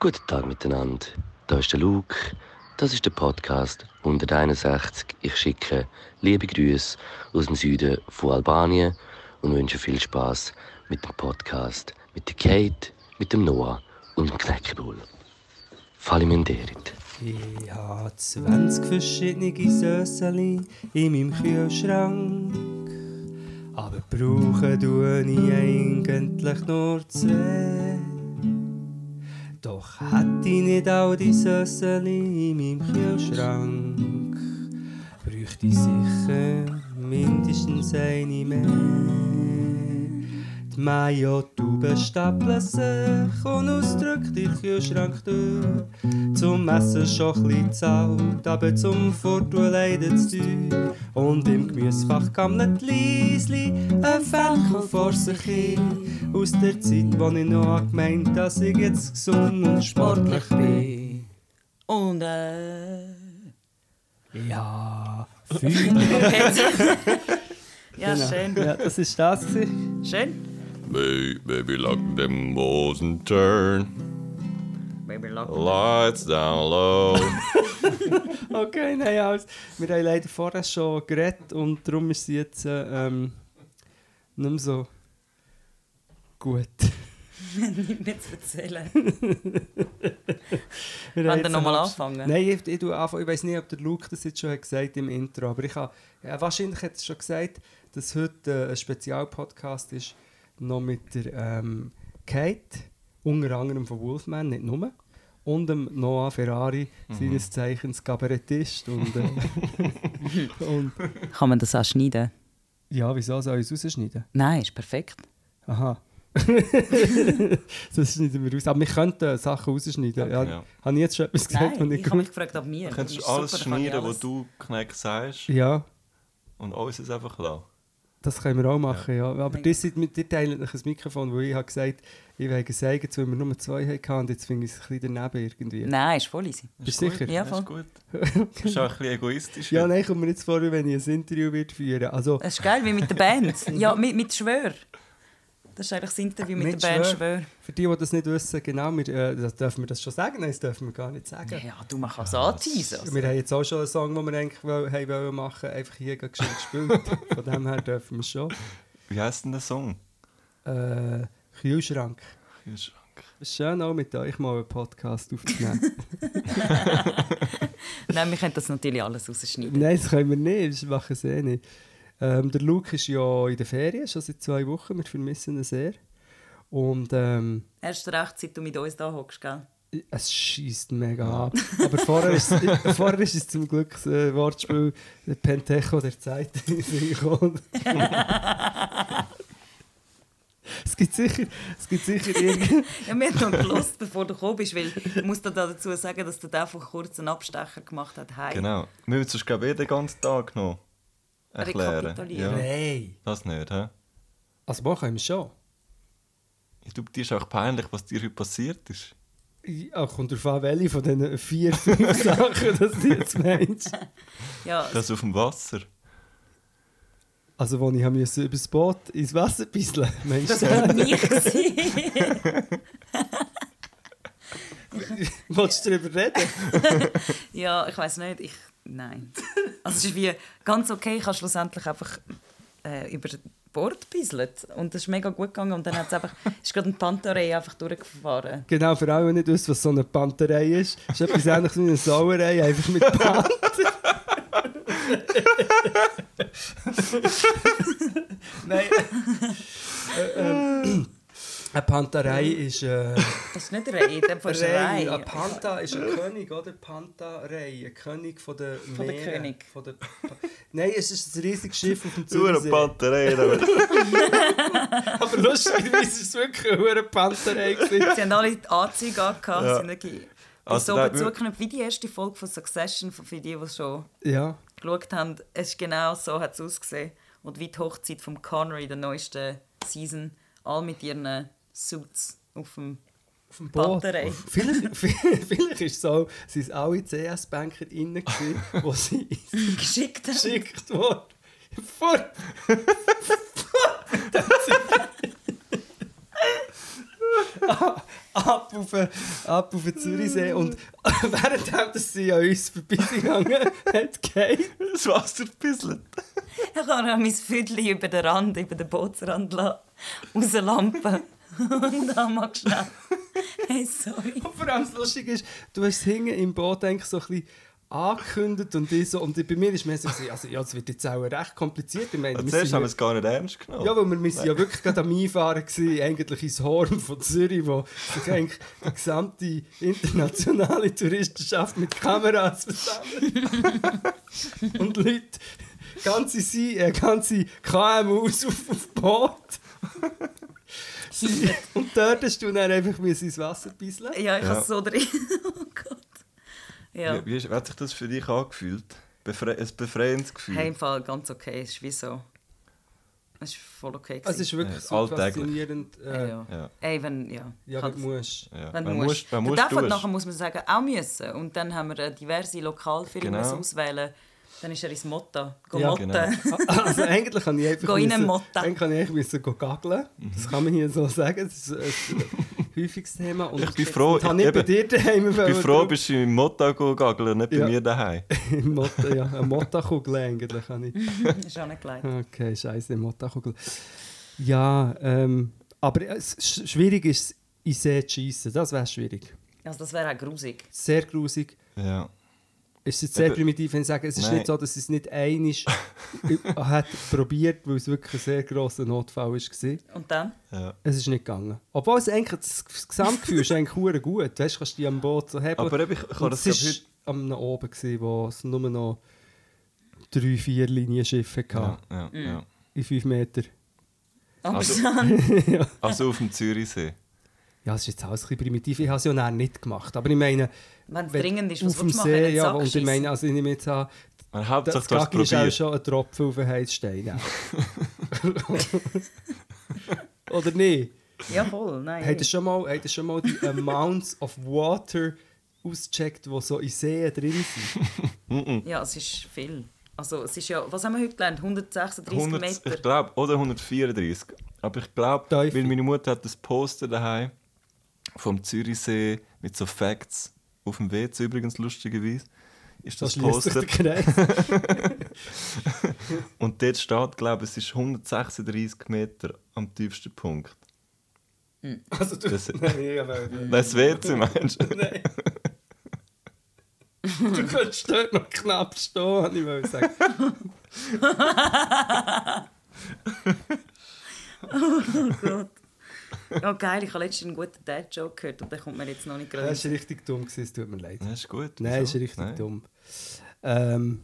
Guten Tag miteinander. Da ist der Luke. Das ist der Podcast 161. Ich schicke liebe Grüße aus dem Süden von Albanien und wünsche viel Spaß mit dem Podcast mit der Kate, mit dem Noah und dem Knäckebull. Falimenderit. Ich habe 20 verschiedene Sösseli in meinem Kühlschrank. Aber brauchen tue ich eigentlich nur zwei. Doch hätte ich nicht all die Sösseli in meinem Kühlschrank, bräuchte ich sicher mindestens eine mehr. Die Mayo-Tube stapeln sich und ausdrückt den Kühlschrank durch. Zum Essen schon ein bisschen zahlt, aber zum Fortun leidet es teuer. Und im Gemüsefach gammelt Liesli ein Fenkel vor sich hin. Aus der Zeit, wo ich noch gemeint dass ich jetzt gesund und sportlich bin. Und äh. Ja, fünf. ja, Genau. schön. Ja, das ist das. Schön. Baby, baby, lock them walls and turn Baby Lock. lights down low. Okay, nein, alles. Wir haben leider vorher schon geredet und darum ist sie jetzt äh, ähm, nicht mehr so gut. Nicht mehr zu erzählen. Wir Wollen wir nochmal anfangen? Nein, ich, ich, anfangen. ich weiß nicht, ob der Luke das jetzt schon hat gesagt im Intro, aber ich habe, ja, wahrscheinlich hat er schon gesagt, dass heute äh, ein Spezialpodcast ist, noch mit der ähm, Kate, unter anderem von Wolfman, nicht nur, und dem Noah Ferrari, seines Zeichens Kabarettist. Und, äh, und Kann man das auch schneiden? ja, wieso soll ich es rausschneiden? Nein, ist perfekt. Aha. das schneiden wir aus. Aber wir könnten Sachen rausschneiden. Ja, Ja. Habe ich jetzt schon etwas gesagt? Nein, nicht ich habe mich gefragt, ob mir. Du kannst Ist alles super, kann ich schneiden, was du Kneck sagst Ja, und alles ist einfach lassen. Das können wir auch machen. Ja. Aber die, sind, mit- die teilen ein Mikrofon, wo ich habe gesagt ich werde sagen, weil wir nur zwei hatten und jetzt finde ich es ein bisschen daneben irgendwie. Nein, ist voll easy. Bist du sicher? Ja, das voll. ist gut. Du bist auch ein bisschen egoistisch. Ja, nein, kommt mir jetzt vor, wenn ich ein Interview wird führen Also, Das ist geil, wie mit der Band. ja, mit, mit Schwör. Das ist eigentlich das Interview mit, Mit der Band Schwör. Für die, die das nicht wissen, genau, wir, äh, das dürfen wir das schon sagen? Nein, das dürfen wir gar nicht sagen. Ja, du machst es anteasen. Also. Wir haben jetzt auch schon einen Song, den wir eigentlich woll- haben wollen machen, einfach hier geschwind gespielt. Von dem her dürfen wir es schon. Wie heisst denn der Song? Äh, Kühlschrank. Kühlschrank. Schön, auch mit euch mal einen Podcast aufzunehmen. Nein, wir können das natürlich alles rausschneiden. Nein, das können wir nicht, das machen sie eh nicht. Ähm, der Luke ist ja in der Ferien, schon seit zwei Wochen, wir vermissen ihn sehr. Und ähm, Erst recht, seit du mit uns da hockst, gell? es schießt mega ab. Aber vorher ist, vorher ist es zum Glück das äh, Wortspiel der Pentecho der Zeit gekommen. Es gibt sicher, es gibt sicher irgendwie... Ja, wir haben noch gelost, bevor du gekommen bist, weil ich muss dir da dazu sagen, dass der vor kurz einen Abstecher gemacht hat. Genau. Wir müssen es, glaube ich, eh den ganzen Tag noch erklären. Rekapitulieren. Ja. Nein! Das nicht, hä? Also machen wir schon. Ja, du, dir ist auch peinlich, was dir heute passiert ist. Ja, kommt darauf an, welche von diesen vier, fünf Sachen das du jetzt meinst. Ja, Das auf dem Wasser. Also, als ich habe müssen über das Boot ins Wasser bisseln meinst das du? war nicht. gewesen. Wolltest du darüber reden? ja, ich weiß nicht. Ich, nein. Also es ist wie ganz okay. Ich habe schlussendlich einfach äh, über Bord gebisselt. Und das ist mega gut gegangen. Und dann hat's einfach, ist gerade ein Pantarei einfach durchgefahren. Genau, für alle, die nicht wissen, was so eine Panterei ist. ist etwas ähnliches wie eine Sauerei, einfach mit Panther. Nein. äh, ähm, eine Panterei ist... Äh, Das ist nicht Rei, das ist eine Rei. Rei. Ein Panther ist ein König, oder? Pantarei, ein König von der Von der Meere. König. Von der Pa- Nein, es ist ein riesiges Schiff auf dem Du eine Zürichsee. Panterei. aber- lustigerweise ist es wirklich eine hure Panterei. gewesen. Sie haben alle die Anzüge angehabt. Ja. sind wirklich Also, so nein, bezugeknüpft wie die erste Folge von Succession, für die, die schon ja. geschaut haben. Es ist genau so hat es ausgesehen. Und wie die Hochzeit von Connery, der neuesten Season, all mit ihren Suits auf dem Auf dem Boot. Vielleicht, vielleicht ist es so, sind es alle CS-BankerInnen gewesen, die sie Geschickt haben. geschickt wurden. Fort! Fort! ab, auf, den- ab auf den Zürichsee und während dass sie an uns vorbeigegangen hat, geht. Das Wasser bisselt. Ich habe auch mein Füdli über den Rand, über den Bootsrand lassen, rauslampen. Und dann mal schnell. Hey, sorry. Und vor allem das Lustige ist, du hast es hinten im Boot eigentlich so ein bisschen angekündigt und ich so, und bei mir ist mehr so, also ja, es wird jetzt auch recht kompliziert. Ich meine, Zuerst haben wir es gar nicht ernst genommen. Ja, weil wir, wir sind ja wirklich gerade am Einfahren gewesen, eigentlich ins Horn von Zürich, wo sich eigentlich die gesamte internationale Touristenschaft mit Kameras versammelt. Und Leute, ganze, Sie, äh, ganze KMUs auf, auf Boot. Und dort hast du dann einfach ins Wasser bisseln. Ja, ich Ja. habe es so drin. Oh Gott. Ja. Wie, wie, hat sich das für dich angefühlt? Befre ein befreiendes Gefühl? Hey, im Fall ganz okay. Es ist wie so. Es ist voll okay. Also, es ist wirklich Ja, so faszinierend. Äh, ja. Ja. Ey, wenn, ja. ja, wenn du musst. Ja. Wenn du Wenn musst. musst, wenn Du musst, nachher muss man sagen, auch müssen. Und dann haben wir äh, diverse Lokalfirmen Genau. müssen auswählen. Dann ist er ins Motta. Go Ja, Motten. genau. Also eigentlich kann ich einfach Go müssen- Motta. eigentlich kann ich müssen go gaggeln. Das kann man hier so sagen. Das ist ein häufiges Thema. Und Ich bin froh, Und habe nicht bei eben, dir daheim ich bin froh, bist du im Motto gageln, nicht bei Ja. mir daheim. Im Motta, ja, eine Motta-Kugel eigentlich habe ich. ist auch nicht gleich. Okay, scheiße, Motta-Kugel. Ja, ähm, aber es, sch- schwierig ist, in See zu schiessen. Das wäre schwierig. Also das wäre auch grusig. Sehr grusig. Ja. Es ist jetzt sehr Eben- primitiv, wenn ich sage, es ist Nein. nicht so, dass es nicht einig hat probiert, weil es wirklich ein sehr grosser Notfall war. Und dann? ja. Es ist nicht gegangen. Obwohl es eigentlich, das Gesamtgefühl ist eigentlich hure gut. Weißt, du, kannst dich am Boot so heben. Aber ich, Und das es war am oben, gewesen, wo es nur noch drei, vier Linienschiffe heute... hatte. Ja, ja, ja. In fünf Meter. Also-. Also auf dem Zürichsee. Ja, das ist jetzt alles ein bisschen primitiv. Ich habe es ja nicht gemacht. Aber ich meine, Wenn es dringend ist, was auf dem willst du machen? See, ja, und ich meine, also ich nehme jetzt an, das Hauptsache, du hast Gaggi ist auch schon ein Tropfen auf den Heizstein. ja. Oder nicht? Ja, voll. Nein. Habt ihr schon mal, habt ihr schon mal die Amounts of Water ausgecheckt, die so in Seen drin sind? Ja, es ist viel. Also es ist ja... Was haben wir heute gelernt? 136 100, Meter? ich glaube, oder 134. Aber ich glaube, weil meine Mutter hat das Poster daheim vom Zürichsee mit so Facts auf dem WC übrigens lustigerweise. Ist das, sich Poster. Und dort steht, glaube ich, es ist 136 Meter am tiefsten Punkt. Also du... Das- Nein, aber... Das WC meinst du? Nein. Du könntest dort noch knapp stehen, wollte ich mal sagen. Oh geil, ich habe letztens einen guten Dad-Joke gehört und der kommt mir jetzt noch nicht Das gerade. war richtig dumm, gewesen, es tut mir leid. Das ist gut. Nein, das ist wieso? richtig Nein. dumm. Ähm,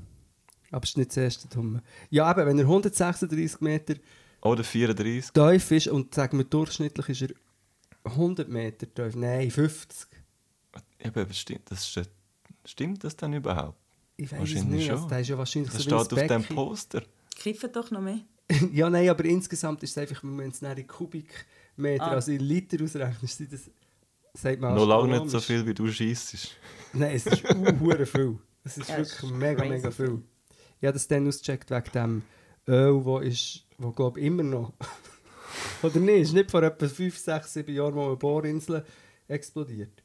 aber es ist nicht das erste Dumme. Ja, eben, wenn er 136 Meter Oder 34. tief ist und sagen wir durchschnittlich ist er 100 Meter tief, nein, 50. Eben, aber stimmt, das ist, stimmt das denn überhaupt? Ich weiß es Wahrscheinlich nicht. schon. Also, der ist ja wahrscheinlich Das so steht auf dem. Poster. Kiffen doch noch mehr. Ja, nein, aber insgesamt ist es einfach, wenn man es in Kubikmeter, Ah. also in Liter ausrechnet, ist das, sagt man Noch lange nicht so viel, wie du schießt. Nein, es ist uh, viel. Es ist Ja, es wirklich ist mega, crazy mega viel. Ich habe das dann ausgecheckt wegen dem Öl, wo ist, wo glaube ich immer noch, oder nicht, ist nicht vor etwa 5, 6, 7 Jahren mal eine Bohrinsel explodiert.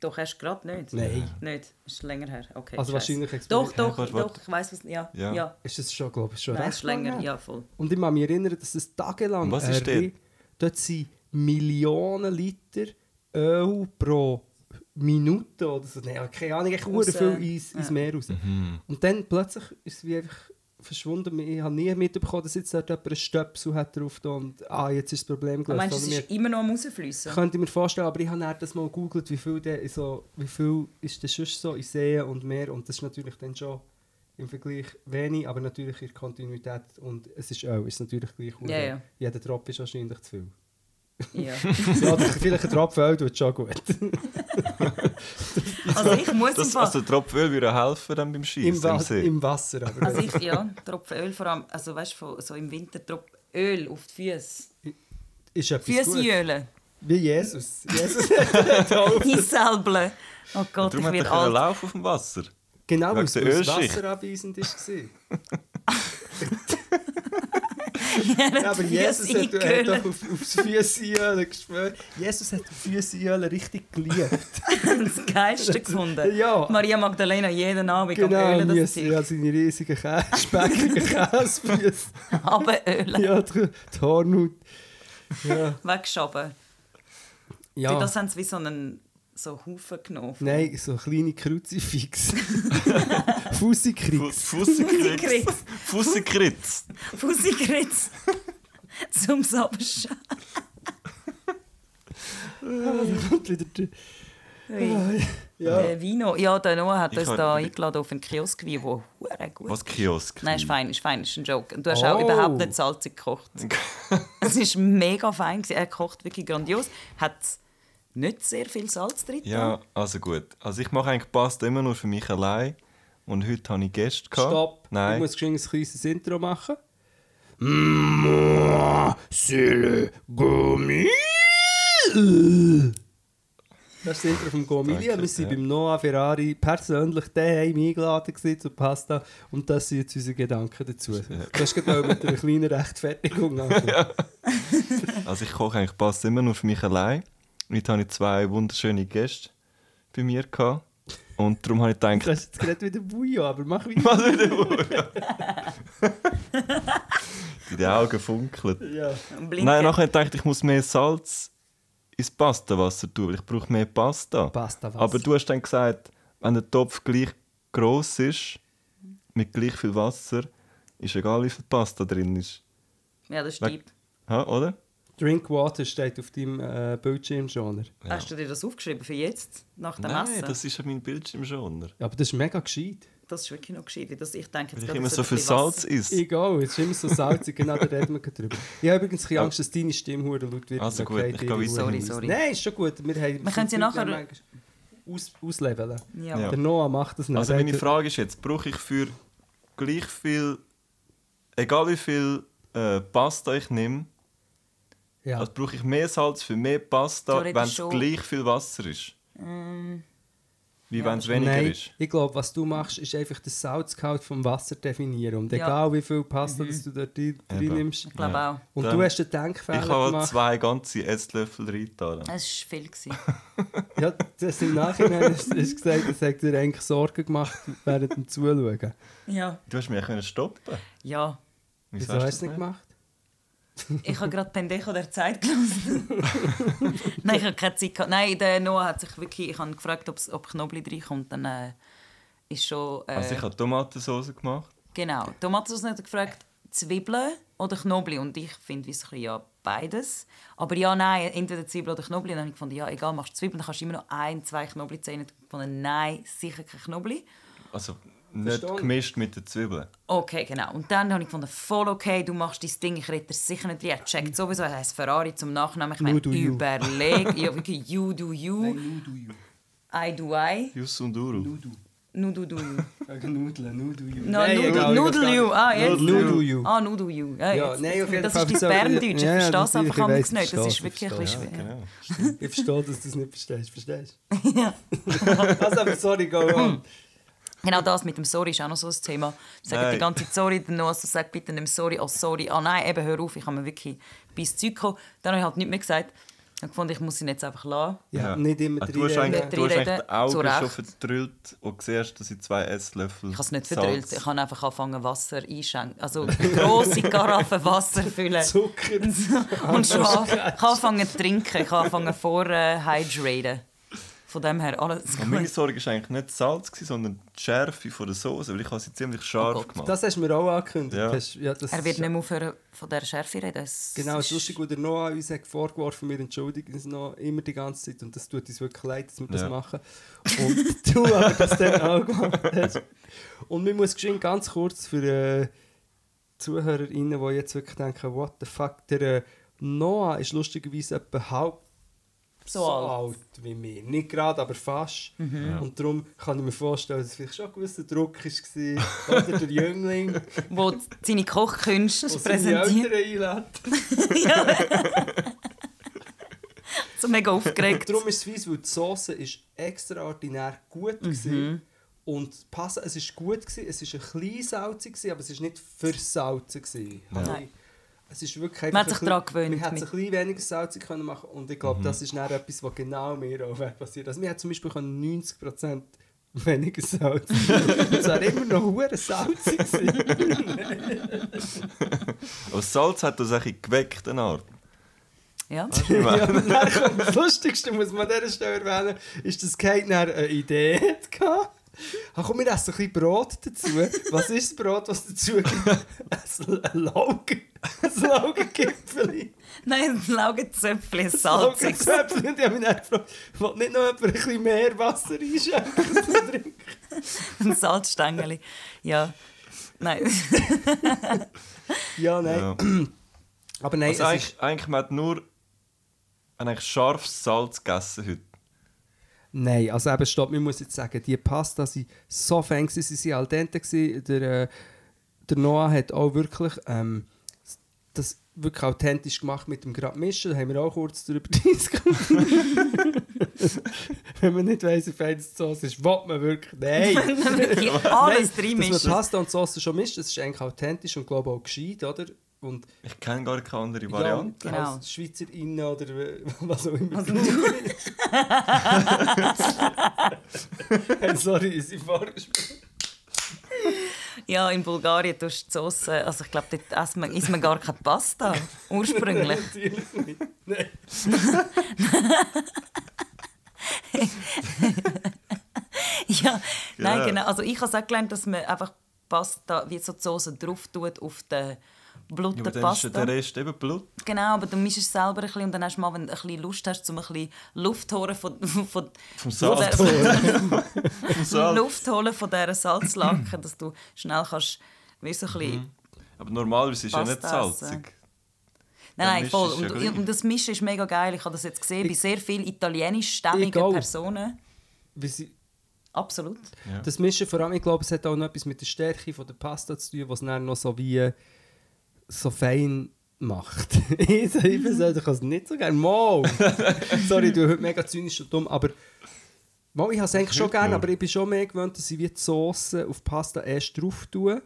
Doch, hast du gerade nicht? Nein. Nicht? Ist länger her. Okay, Also scheiße. wahrscheinlich Doch, explodiert. doch, warte. doch, ich weiß was. Ja, Ja. ja. Ist das schon, glaube ich, schon Nein, recht ist länger, lang her? ja, voll. Und ich kann mich erinnern, dass es tagelang... Und was ist äh, dort? Sind Millionen Liter Öl pro Minute oder so. Nein, keine Ahnung, Raus, hure viel ins, ins Meer raus. Und dann plötzlich ist es wie einfach verschwunden. Ich habe nie mitbekommen, dass jetzt dort jemand einen Stöpsel hat drauf da und ah, jetzt ist das Problem Du gelöst. meinst, es Oder ist immer noch am rausfließen? könnte ich mir vorstellen, aber ich habe dann das mal gegoogelt, wie viel, der so, wie viel ist das sonst so in Seen und Meer und das ist natürlich dann schon im Vergleich wenig, aber natürlich in der Kontinuität und es ist auch, ist natürlich gleich Ja, ja. Jeder Tropfen ist wahrscheinlich zu viel. Ja. ja, oder vielleicht ein Tropfen Öl tut schon gut. Also ich muss im Das, Fall... also Tropföl würde helfen dann beim Im, Schießen im, Wa See. Im Wasser aber. Also ich, ja, Tropfen Öl vor allem, also weißt du, so im Winter Tropfen Öl auf die Füße. ist etwas Füße gut. ölen. Wie Jesus. Jesus hat. Einselbeln. Oh Gott, Darum ich er werde alt. laufen auf dem Wasser. Genau, weil es. Wasser abweisend war. Ja, Ja, aber Jesus hat, hat doch auf, aufs Füßeöl geschwört. Jesus hat auf Füßeöl richtig geliebt. das Geilste gefunden. Ja. Maria Magdalena jeden Abend am Genau, Ölen das Müsse, Zeug. ja, seine riesigen Kä speckigen Käsefüße. Abölen. ja, die, die Hornhaut. Ja. Weggeschoben. ja. Das haben sie wie so einen so Haufen genommen. Nein, so kleine Kruzifix. Fussikrieg. Fussikritz. Fussikritz. Fussikritz. Zum Sabberschein. kommt wieder der... Ui. Ja. Der Vino. Ja, der Noah hat Ich uns da eingeladen auf einen Kiosk, der hure gut Was Kiosk? Nein, ist fein, ist fein, ist ein Joke. Und du hast Oh. auch überhaupt nicht salzig gekocht. es war mega fein. gewesen. Er kocht wirklich grandios. Hat nicht sehr viel Salz drin. Ja, also gut. Also ich mache eigentlich Pasta immer nur für mich allein. Und heute habe ich Gäste gehabt. Stopp. Nein. Ich muss ein kleines Intro machen. Moi, c'est le Gomil. Das ist das Intro vom Gomili. Danke, Wir sind ja. beim Noah Ferrari persönlich daheim eingeladen zu Pasta. Und das sind jetzt unsere Gedanken dazu. Hast gerade auch mit einer kleinen Rechtfertigung angefangen. Also ich koche eigentlich Pasta immer nur für mich allein. Heute habe ich zwei wunderschöne Gäste bei mir gehabt. Und darum habe ich Du gedacht, hast jetzt gerade wieder Bouillon, aber mach wieder. was wieder Die Augen funkeln. Ja. Blinken. Nein, nachher habe ich gedacht, ich muss mehr Salz ins Pastawasser tun, weil ich brauche mehr Pasta. Pasta Aber du hast dann gesagt, wenn der Topf gleich groß ist, mit gleich viel Wasser, ist egal, wie viel Pasta drin ist. Ja, das stimmt. Ha, oder? Drinkwater steht auf deinem äh, Bildschirm schon. Hast du dir das aufgeschrieben für jetzt? Nach dem Nein, Essen? das ist ja mein Bildschirmschoner. Aber das ist mega gescheit. Das ist wirklich noch gescheit. Das, ich denke jetzt Weil ich immer so viel Salz isst. Egal, es ist immer so salzig, genau, da reden wir drüber. Ich habe übrigens ein bisschen Angst, dass deine Stimme hure laut wird. Also gut, geht ich gehe Sorry, sorry. Nein, ist schon gut. Wir, haben, Wir können sie nachher- Aus, ausleveln. Ja. Ja. Der Noah macht das nicht. Also meine Frage ist jetzt, brauche ich für gleich viel, egal wie viel äh, Pasta ich nehme, Ja. also brauche ich mehr Salz für mehr Pasta, wenn es gleich viel Wasser ist? Wie wenn es weniger Nein, ist? ich glaube, was du machst, ist einfach den Salzgehalt vom Wasser definieren. Und Ja. egal wie viel Pasta das du rein Eben. nimmst. Ich glaube Ja. auch. Und Dann- du hast den Ich Denkfehler habe gemacht. zwei ganze Esslöffel reingetan. Es war viel. gewesen. Ja, das im Nachhinein hast du gesagt, das hat dir eigentlich Sorgen gemacht während dem Zuschauen. ja. Du hast mich ja können stoppen. ja. Wieso hast du hast du es nicht gemacht? Ich habe gerade Pendejo der Zeit gelesen. Nein, ich habe keine Zeit gehabt. Nein, der Noah hat sich wirklich... Ich habe gefragt, ob's- ob Knobli reinkommt. Dann äh, ist schon... Äh, Also ich habe Tomatensauce gemacht. Genau. Tomatensauce hat er gefragt, Zwiebeln oder Knoblauch. Und ich finde, wie ein ja, beides. Aber ja, nein, entweder Zwiebeln oder Knoblauch. Und dann habe ich gefunden, ja, egal, machst du Zwiebeln, dann kannst du immer noch ein, zwei Knoblauchzehen. Ich gefunden, nein, sicher kein Knoblauch. Also nicht gemischt mit den Zwiebeln. Okay, genau. Und dann habe ich gefunden, voll okay, du machst dein Ding, ich rede das sicher nicht rein. Er checkt sowieso, er heißt Ferrari zum Nachnamen. Ich meine, Nu do you. überleg. ja, wirklich, you do you. I do I. Jus und Uru. Nu do do you. Nudeln, Nudu you. No, Nudel, Nudel you. Ah, jetzt. Nudu you. Ah, Noodle you. Ja, Ja, jetzt. nein, auf jeden das Fall. ist dein Berndeutsch. Ich Ja, ja, verstehe es einfach ich anders nicht. Das ich ist wirklich ein verstehe, bisschen schwer. Genau. Ich verstehe, dass du das nicht verstehst. Verstehst du? also, aber sorry, go on. Genau das mit dem Sorry ist auch noch so ein Thema. Ich sage die ganze Zeit Sorry, dann Noah so sagt bitte nicht Sorry, oh sorry, ah nein, eben hör auf, ich habe mir wirklich bis Zeug gekommen. Dann habe ich halt nicht mehr gesagt. Ich habe gefunden, ich muss ihn jetzt einfach lassen. Ja, nicht immer Ah, du hast eigentlich, du hast eigentlich die Augen zu Recht. schon verdrüllt und siehst, dass ich zwei Esslöffel Ich habe es nicht Salz- verdrillt. Ich habe einfach angefangen, Wasser einschenken. Also grosse Karaffe Wasser füllen. Zucker. Und schon an- ich habe angefangen zu trinken. Ich habe angefangen vor äh, hydraten. Von dem her alles Und meine gut. Sorge war eigentlich nicht das Salz, gewesen, sondern die Schärfe von der Soße, weil ich habe sie ziemlich scharf Oh gemacht Das hast du mir auch angekündigt. Ja. Hast- ja, das Er wird nicht mehr aufhören von dieser Schärfe reden. Es Genau, es ist- lustig, wo der Noah uns hat vorgeworfen wir entschuldigen uns noch immer die ganze Zeit und das tut uns wirklich leid, dass wir das Ja. machen. Und du aber das dann auch gemacht hast. Und man muss ganz kurz für äh, ZuhörerInnen, die jetzt wirklich denken, what the fuck, der äh, Noah ist lustigerweise etwa halb So so, alt. alt. wie wir. Nicht gerade, aber fast. Und darum kann ich mir vorstellen, dass es vielleicht schon ein gewisser Druck war. Oder der Jüngling, Wo seine Kochkünste präsentiert. Eltern einlädt. so mega aufgeregt. Darum ist es fies, weil die Sauce ist extraordinär gut Mhm. war. Und die Pasta, es war gut, gewesen, es war ein bisschen salzig, gewesen, aber es war nicht versalzen. gewesen. Habe Nein. Es ist wirklich Man hat sich ein daran bisschen- gewöhnt Man hätte es ein bisschen weniger salzig können machen und ich glaube, das ist dann etwas, was genau mir auch passiert. Also wir hätten zum Beispiel können 90% weniger Salz. es wäre immer noch hure salzig. Aber das Salz hat das eigentlich geweckt, eine Art. Ja. ja, das Lustigste, muss man an dieser Stelle erwähnen, ist, dass Kate eine Idee hatte. Ach komm, wir essen ein bisschen Brot dazu. Was ist das Brot, was dazu gibt? Ein Laugen. Ein Laugengipfel. Nein, ein Laugenzöpfchen, ein salziges. Laugenzöpfchen. Und ich habe mich dann gefragt, will nicht noch jemand ein bisschen mehr Wasser einschenken? Ein Salzstängeli. Ja. Nein. Ja, nein. Ja. Aber nein, Also es eigentlich, ist... eigentlich, man hat nur eigentlich scharfes Salz gegessen heute. Nein, also eben, stopp, ich muss jetzt sagen, die Pasta sind so fein, sie waren al dente. gewesen. Der, äh, der Noah hat auch wirklich ähm, das wirklich authentisch gemacht mit dem gerade mischen. Da haben wir auch kurz darüber diskutiert. Wenn man nicht weiss, wie fein die Sauce ist, will man wirklich... Nein! Wirklich alles Dass reinmischen. man Pasta und Sauce schon mischt, das ist eigentlich authentisch und glaube auch gescheit, oder? Und Ich kenne gar keine andere Variante. ja, Genau. als Schweizerinnen oder äh, was auch immer. hey, sorry, ist sie vorgespielt? Ja, in Bulgarien tust du die Sauce, also ich glaube, dort isst man, isst man gar keine Pasta, ursprünglich. Natürlich nicht. Nein. ja, nein, genau. Also ich habe auch gelernt, dass man einfach Pasta, wie so die Sauce drauf tut auf den Blut der ist ja Pasta. der Rest eben Blut. Genau, aber du mischst es selber ein bisschen und dann hast du mal, wenn du ein bisschen Lust hast, um ein bisschen Luft zu holen von, von, Vom von Salz. der, Vom Salz. Luft holen von dieser Salzlacke, dass du schnell kannst, wie so ein bisschen... Aber normalerweise ist es ja nicht essen. salzig. Nein, nein, voll. es ja Und, und das Mischen ist mega geil. Ich habe das jetzt gesehen bei sehr vielen italienischstämmigen. Personen. Absolut. Ja. das Mischen vor allem, ich glaube, es hat auch noch etwas mit der Stärke von der Pasta zu tun, was dann noch so wie so fein macht. ich ich persönlich kann es nicht so gerne. Mal! Sorry, du bist heute mega zynisch und dumm, aber mal, ich habe es eigentlich schon gerne, aber ich bin schon mehr gewöhnt, dass ich wie die Sauce auf Pasta erst drauf tue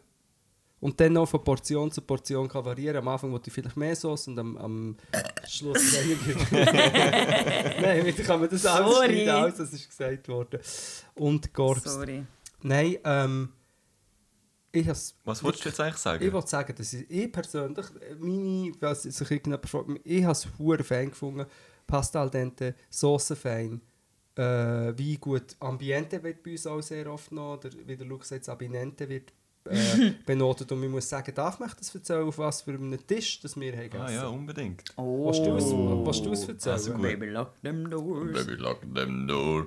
und dann noch von Portion zu Portion kann variieren. Am Anfang wollte ich vielleicht mehr Sauce und am, am Schluss weniger. Nein, wieder kann man das alles aus, das ist gesagt worden. Und Gorks. Sorry. Nein, ähm, ich has, Was wolltest du jetzt eigentlich sagen? Ich wollte sagen, dass ich, ich persönlich, meine, was sich irgendjemand fragt, ich habe es hure fein gefunden. Pasta al dente, Sauce fein, äh, wie gut Ambiente wird bei uns auch sehr oft noch, oder wie der Luke sagt, das Abinente wird äh, benotet. Und ich muss sagen, darf man das erzählen, auf was für einem Tisch das wir haben Ah ja, unbedingt. Oh. Willst du es, willst du es erzählen? Also gut. Baby, lock them doors. Baby, lock them door.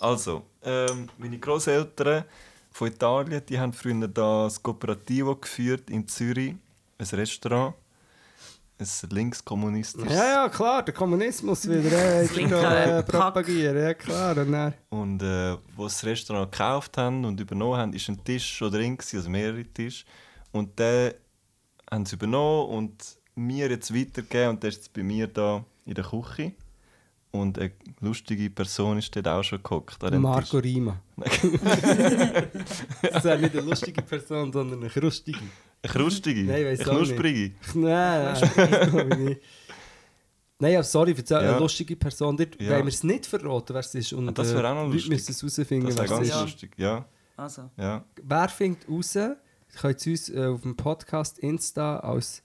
Also, ähm, meine Großeltern von Italien, die haben früher das Cooperativo geführt in Zürich, ein Restaurant, ein linkskommunistisches. Ja, ja, klar, der Kommunismus wieder äh, äh, propagieren, ja klar. Und dann, Und äh, wo sie das Restaurant gekauft haben und übernommen haben, ist ein Tisch schon drin, gewesen, also mehrere Tische. Und den haben sie übernommen und mir jetzt weitergegeben und der ist jetzt bei mir da in der Küche. Und eine lustige Person ist dort auch schon dem Marco Tisch. Rima. das ist nicht eine lustige Person, sondern eine krustige. Eine krustige, Nein, weiss eine auch nicht. knusprige. Nein, nein, glaube ich nicht. Nein, ja, sorry, erzähl, Ja. eine lustige Person. Dort Ja. wollen wir es nicht verraten, wer es ist. Und, Ah, das wäre auch noch äh, Leute lustig. müssen es herausfinden, Das wäre ganz ist. Lustig, ja. Also, ja. Wer findet raus, könnt ihr uns äh, auf dem Podcast Insta als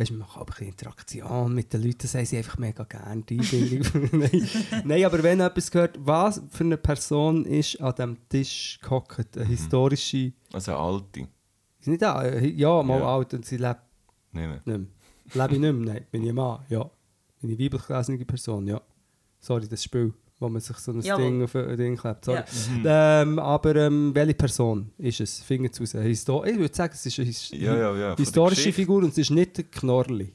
Weißt, wir machen bisschen Interaktion mit den Leuten, das haben sie einfach mega gerne, die. Nein. Nein, aber wenn etwas gehört, was für eine Person ist an diesem Tisch gehockt, Mhm. eine historische, Also eine alte. ist nicht da, ja, mal Ja. alt und sie lebt Nicht mehr. nicht mehr. Lebe ich nicht mehr? Nein. Bin ich ein Mann? Ja. Bin ich weiblich gelesene Person? Ja. Sorry, das Spiel, wo man sich so ein Jawohl. Ding auf ein Ding klebt. Sorry. Ja. Ähm, aber ähm, welche Person ist es? Finger zu raus. Histo ich würde sagen, es ist eine his Ja, ja, historische. Figur und es ist nicht der Knorrli.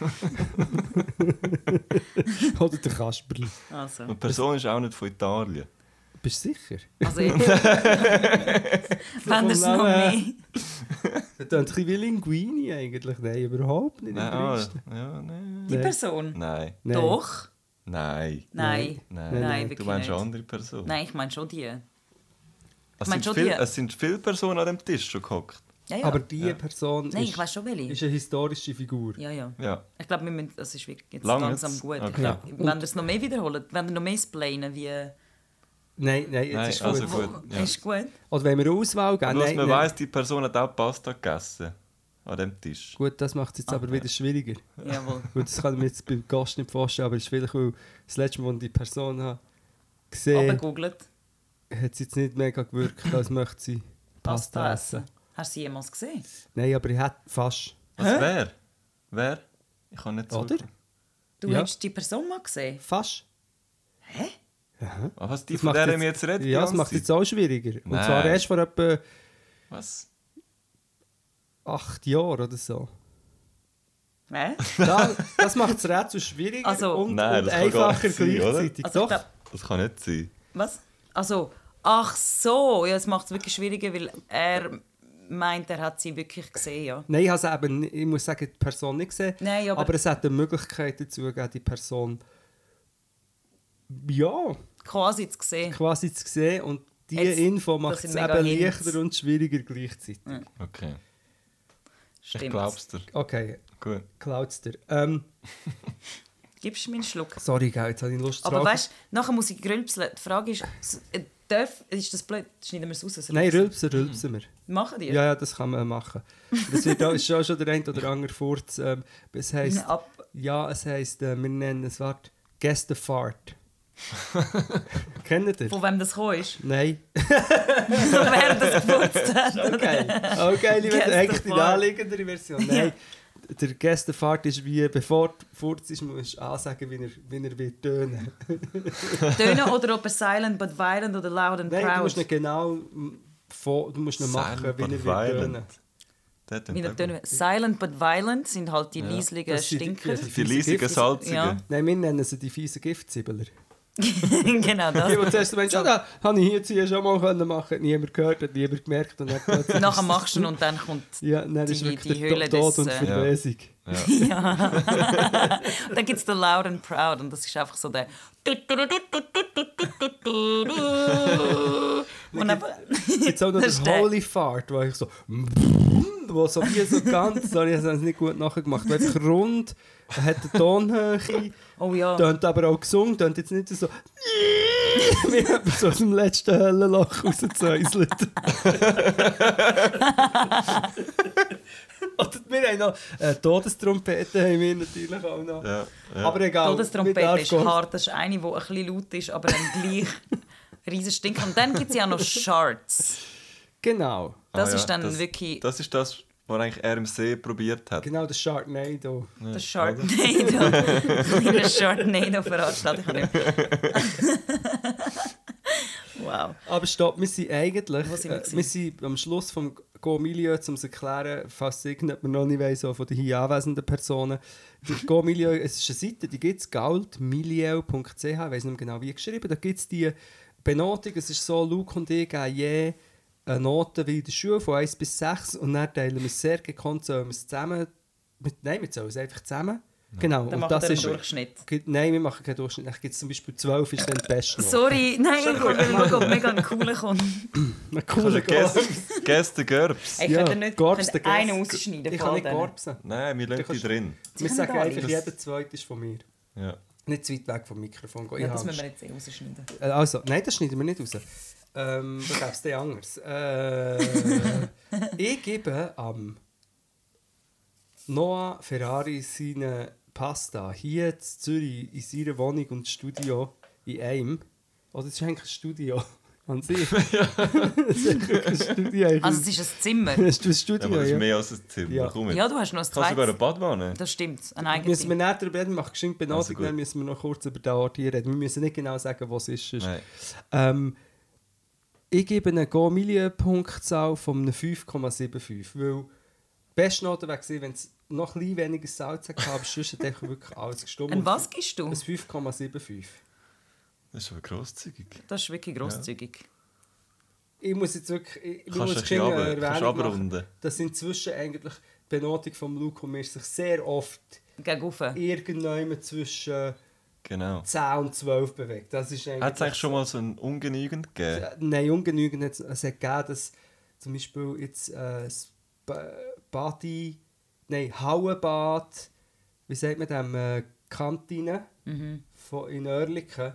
Oder der Kasperli. also. Und die Person ist auch nicht von Italien. Bist du sicher? Also, ich fände es noch mehr. Das klingt ein bisschen wie Linguini eigentlich. Nein, überhaupt nicht. Nein, im ah, ja, nein. Die. Person? Nein. Nein. Doch. Nein. Nein. Nein, Nein, Nein. wirklich du meinst eine nicht. andere Person. Nein, ich meine schon die. Es mein sind, schon viel, die. es sind viele Personen an dem Tisch schon gehockt. Ja, ja. Aber diese Person Nein, ist, ich weiß schon welche. ist eine historische Figur. Ja, ja. Ja. Ich glaube, wir müssen, das ist wirklich jetzt Lang langsam jetzt? gut. Okay. Ich glaub, Ja. wenn wir es noch mehr wiederholen, wenn wir noch mehr splainen, wie... Nein, nein, jetzt Nein, ist also gut. gut. Ja. Ist gut? Oder wenn wir eine Auswahl geben? Nein, man nein. weiss, die Person hat auch Pasta gegessen. An dem Tisch. Gut, das macht es jetzt aber wieder schwieriger. Jawohl. Gut, das kann ich mir jetzt beim Gast nicht vorstellen, aber es ist vielleicht, weil das letzte Mal, als ich die Person habe gesehen habe, hat es jetzt nicht mega gewirkt, als möchte sie Pasta essen. Hast du sie jemals gesehen? Nein, aber ich hätte fast. Was, wer? Wer? Ich kann nicht Oder? sagen. Du Ja. hättest die Person mal gesehen? Fast. Hä? Aha. Ah, was, die Das von der wir jetzt reden? Ja, das macht ganze jetzt auch schwieriger. Und Nein. zwar erst vor etwa? Was? Acht Jahren oder so. Hä? Da, das macht das Rätsel schwieriger Also- und, Nein, und das einfacher gleichzeitig. Also Doch. glaub, Das kann nicht sein. was? Also, ach so. Ja, es macht es wirklich schwieriger, weil er meint, er hat sie wirklich gesehen, ja. Nein, ich, habe es eben, ich muss sagen, die Person nicht gesehen. Nein, aber- es hat eine Möglichkeit dazu gegeben, die Person ja, Quasi zu sehen. quasi zu sehen. Und diese Info das macht es eben Hints. leichter und schwieriger gleichzeitig. Okay. Ich Stimmt. glaub's dir. Okay, Gut. klaut's dir. Ähm, Gibst du mir einen Schluck? sorry, gell, jetzt habe ich Lust Aber drauf. weißt du, nachher muss ich grülpseln. Die Frage ist, äh, darf, ist das blöd? Schneiden wir es raus? Nein, rülpsen, rülpsen wir. Machen die? Ja, ja, das kann man machen. Das wird auch, ist auch schon der ein oder andere Furz. Ähm, es heisst, Ab. ja, es heisst, äh, wir nennen es Wort Gästefahrt. Kennt ihr? Von wem das gekommen ist? Nein. Von wer das geputzt hat? Okay. Okay, will eigentlich die naheliegendere Version. Nein. Der Gästefahrt ist wie, bevor du Furz ist, musst du ansagen, wie er, wie er wird tönen. Tönen oder ob er silent but violent oder loud and Nein, du proud? musst nicht genau mm, vor, du musst nicht machen, Silent wie er but wird violent. tönen. Silent but violent sind halt die leislichen Das sind die- Stinker. die- Die leisigen Salzigen. Ja. Nein, wir nennen sie die fiesen Giftzibbeler. genau das. Die, die zuerst meinst, ja, da habe ich jetzt hier schon mal können machen niemand gehört, hat niemand gemerkt. Und dann Nachher machst du und dann kommt... Ja, dann ist die- wirklich die der Höhle Tod des, und äh, Verwesung. Ja. dann gibt es den Loud and Proud und das ist einfach so der... Und aber, Jetzt auch noch Das der ist Holy Fart, wo ich so... Wo so wie so ganz... Sorry, ich habe es nicht gut nachgemacht. Weil Einfach rund, hat eine Tonhöhe, oh ja. tönt aber auch gesungen, tönt jetzt nicht so... Wie jemand so aus dem letzten Höllenloch rausgezäuselt. Oder wir haben noch... Äh, Todestrompete haben wir natürlich auch noch. Ja, ja. Aber egal. Todestrompete ist hart. Das ist eine, die ein bisschen laut ist, aber dann gleich riesen stinkt. Und dann gibt es ja auch noch Shards. Genau. Das Ah, ist dann das, wirklich... Das ist das, was eigentlich er im See probiert hat. Genau, der Sharknado. Das Sharknado. Eine Sharknado-Veranstaltung. wow. Aber stopp, wir sind eigentlich Wo sind wir äh, wir sind am Schluss vom Go Milieu, um es zu erklären, falls irgendjemand noch nicht weiss, von den hier anwesenden Personen. Der Go Milieu, es ist eine Seite, die gibt es, goldmilieu.ch, ich weiß nicht mehr genau wie geschrieben, da gibt es die Benotung, es ist so, Luke und ich geben je eine Note wie in der Schule von 1 bis 6 und dann teilen wir es sehr gekonnt, sollen wir es zusammen, mit, nein, wir zählen es einfach zusammen. Genau, Dann und macht das er einen ist... Durchschnitt. Gibt- Nein, wir machen keinen Durchschnitt. Dann gibt es zum Beispiel 12, ist dann die beste Note. Sorry, nein, ich wollte schauen, ob mega ein cooler kommt. Ein cooler Gast. guess the. Ich Ja, könnte nicht Gorbs einen Gäste. rausschneiden Ich kann nicht gorbsen. Nein, wir lassen die drin. Wir sagen einfach, jeder zweite ist von mir. Ja. Nicht zu weit weg vom Mikrofon gehen. Ja, das müssen wir jetzt eh rausschneiden. Äh, Also, nein, das schneiden wir nicht raus. Ähm, da gäbe es den anders. Äh, ich gebe am Noah Ferrari seine Pasta hier in Zürich in seiner Wohnung und Studio in einem. Oder es ist eigentlich ein Studio an sich. Es ein Studio. Also es ist ein Zimmer. Es ist ein Ja, Studio, aber das ist ja. mehr als ein Zimmer. Ja. Komm jetzt. Ja, du hast noch ein Kannst sogar eine zweites. Badwanne. Das stimmt, ein Müssen wir eigenes. nicht darüber reden, macht geschwind Benotung, Also gut. dann müssen wir noch kurz über den Ort hier reden. Wir müssen nicht genau sagen, was es ist. Nein. Ähm, ich gebe eine Go-Milieu-Punktzahl von einem 5,75. Weil die beste Note wäre wenn es noch ein bisschen weniger Salz hatte, aber sonst hat einfach wirklich alles gestimmt. Ein was gibst du? Ein 5,75. Das ist aber grosszügig. Das ist wirklich grosszügig. Ich muss jetzt wirklich ich, ich Kannst muss ein bisschen machen, abrunden? dass inzwischen eigentlich die Benotung von Luke und mir sich sehr oft Gegenüber. irgendjemand zwischen Genau. 10 und 12 bewegt. Das ist eigentlich Hat es eigentlich schon mal so ein ungenügend gegeben? Nein, ungenügend. hat Es es hat gegeben, dass zum Beispiel jetzt äh, Badi, nein, Hauenbad, wie sagt man dem, äh, Kantine Mhm. von in Oerlikon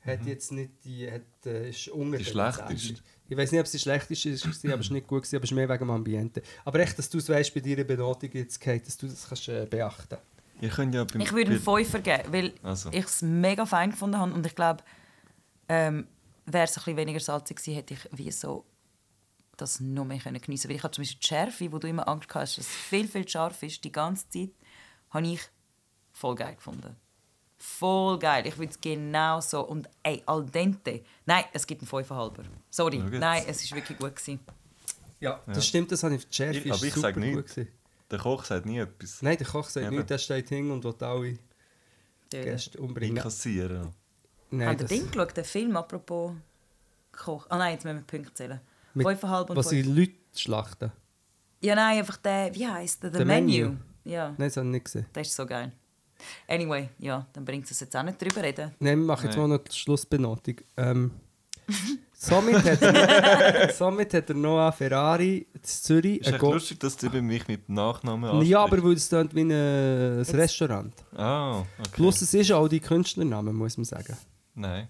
hat jetzt nicht die, hat, äh, ist Die schlechteste? Ich weiß nicht, ob sie schlechteste ist, aber es war nicht gut, gewesen, aber es ist mehr wegen dem Ambiente. Aber echt, dass du es weißt, bei deiner Benotung jetzt dass du das kannst, äh, beachten könnt ja Ich würde einen Fünfer geben, weil Also. ich es mega fein gefunden habe. Und ich glaube, ähm, wäre es ein bisschen weniger salzig gewesen, hätte ich wie so das noch mehr können geniessen Weil ich habe zum Beispiel die Schärfe, wo du immer Angst hast, dass es viel, viel scharf ist, die ganze Zeit, habe ich voll geil gefunden. Voll geil. Ich würde es genau so. Und ey, al dente. Nein, es gibt einen Fünferhalber. Sorry. Nein, es war wirklich gut. Gewesen. Ja, das stimmt, das habe ich die Schärfe Ich- ist aber ich super sag gut nichts. Der Koch sagt nie etwas. Nein, der Koch sagt Eben. nichts, der steht hin und will alle Gäste umbringen. Inkassieren. Nein, Habt ihr das- Ding geschaut, den Film apropos Koch? Ah nein, jetzt müssen wir Punkte zählen. Mit- Fünfeinhalb und Was sie fünf. Leute schlachten. Ja, nein, einfach der, wie heisst der? The, The Menu. Menu. Ja, Nein, das habe ich nicht gesehen. der ist so geil. Anyway, ja, dann bringt es jetzt auch nicht drüber reden. Nein, wir machen jetzt Nein. mal noch die Schlussbenotung. Ähm, somit, hat er, somit hat er Noah Ferrari in Zürich. Ist echt Go- lustig, dass du mich mit Nachnamen ansprichst. ja, aber weil es klingt wie ein, ein Jetzt- Restaurant. Ah, okay. Plus es ist auch die Künstlernamen, muss man sagen. Nein.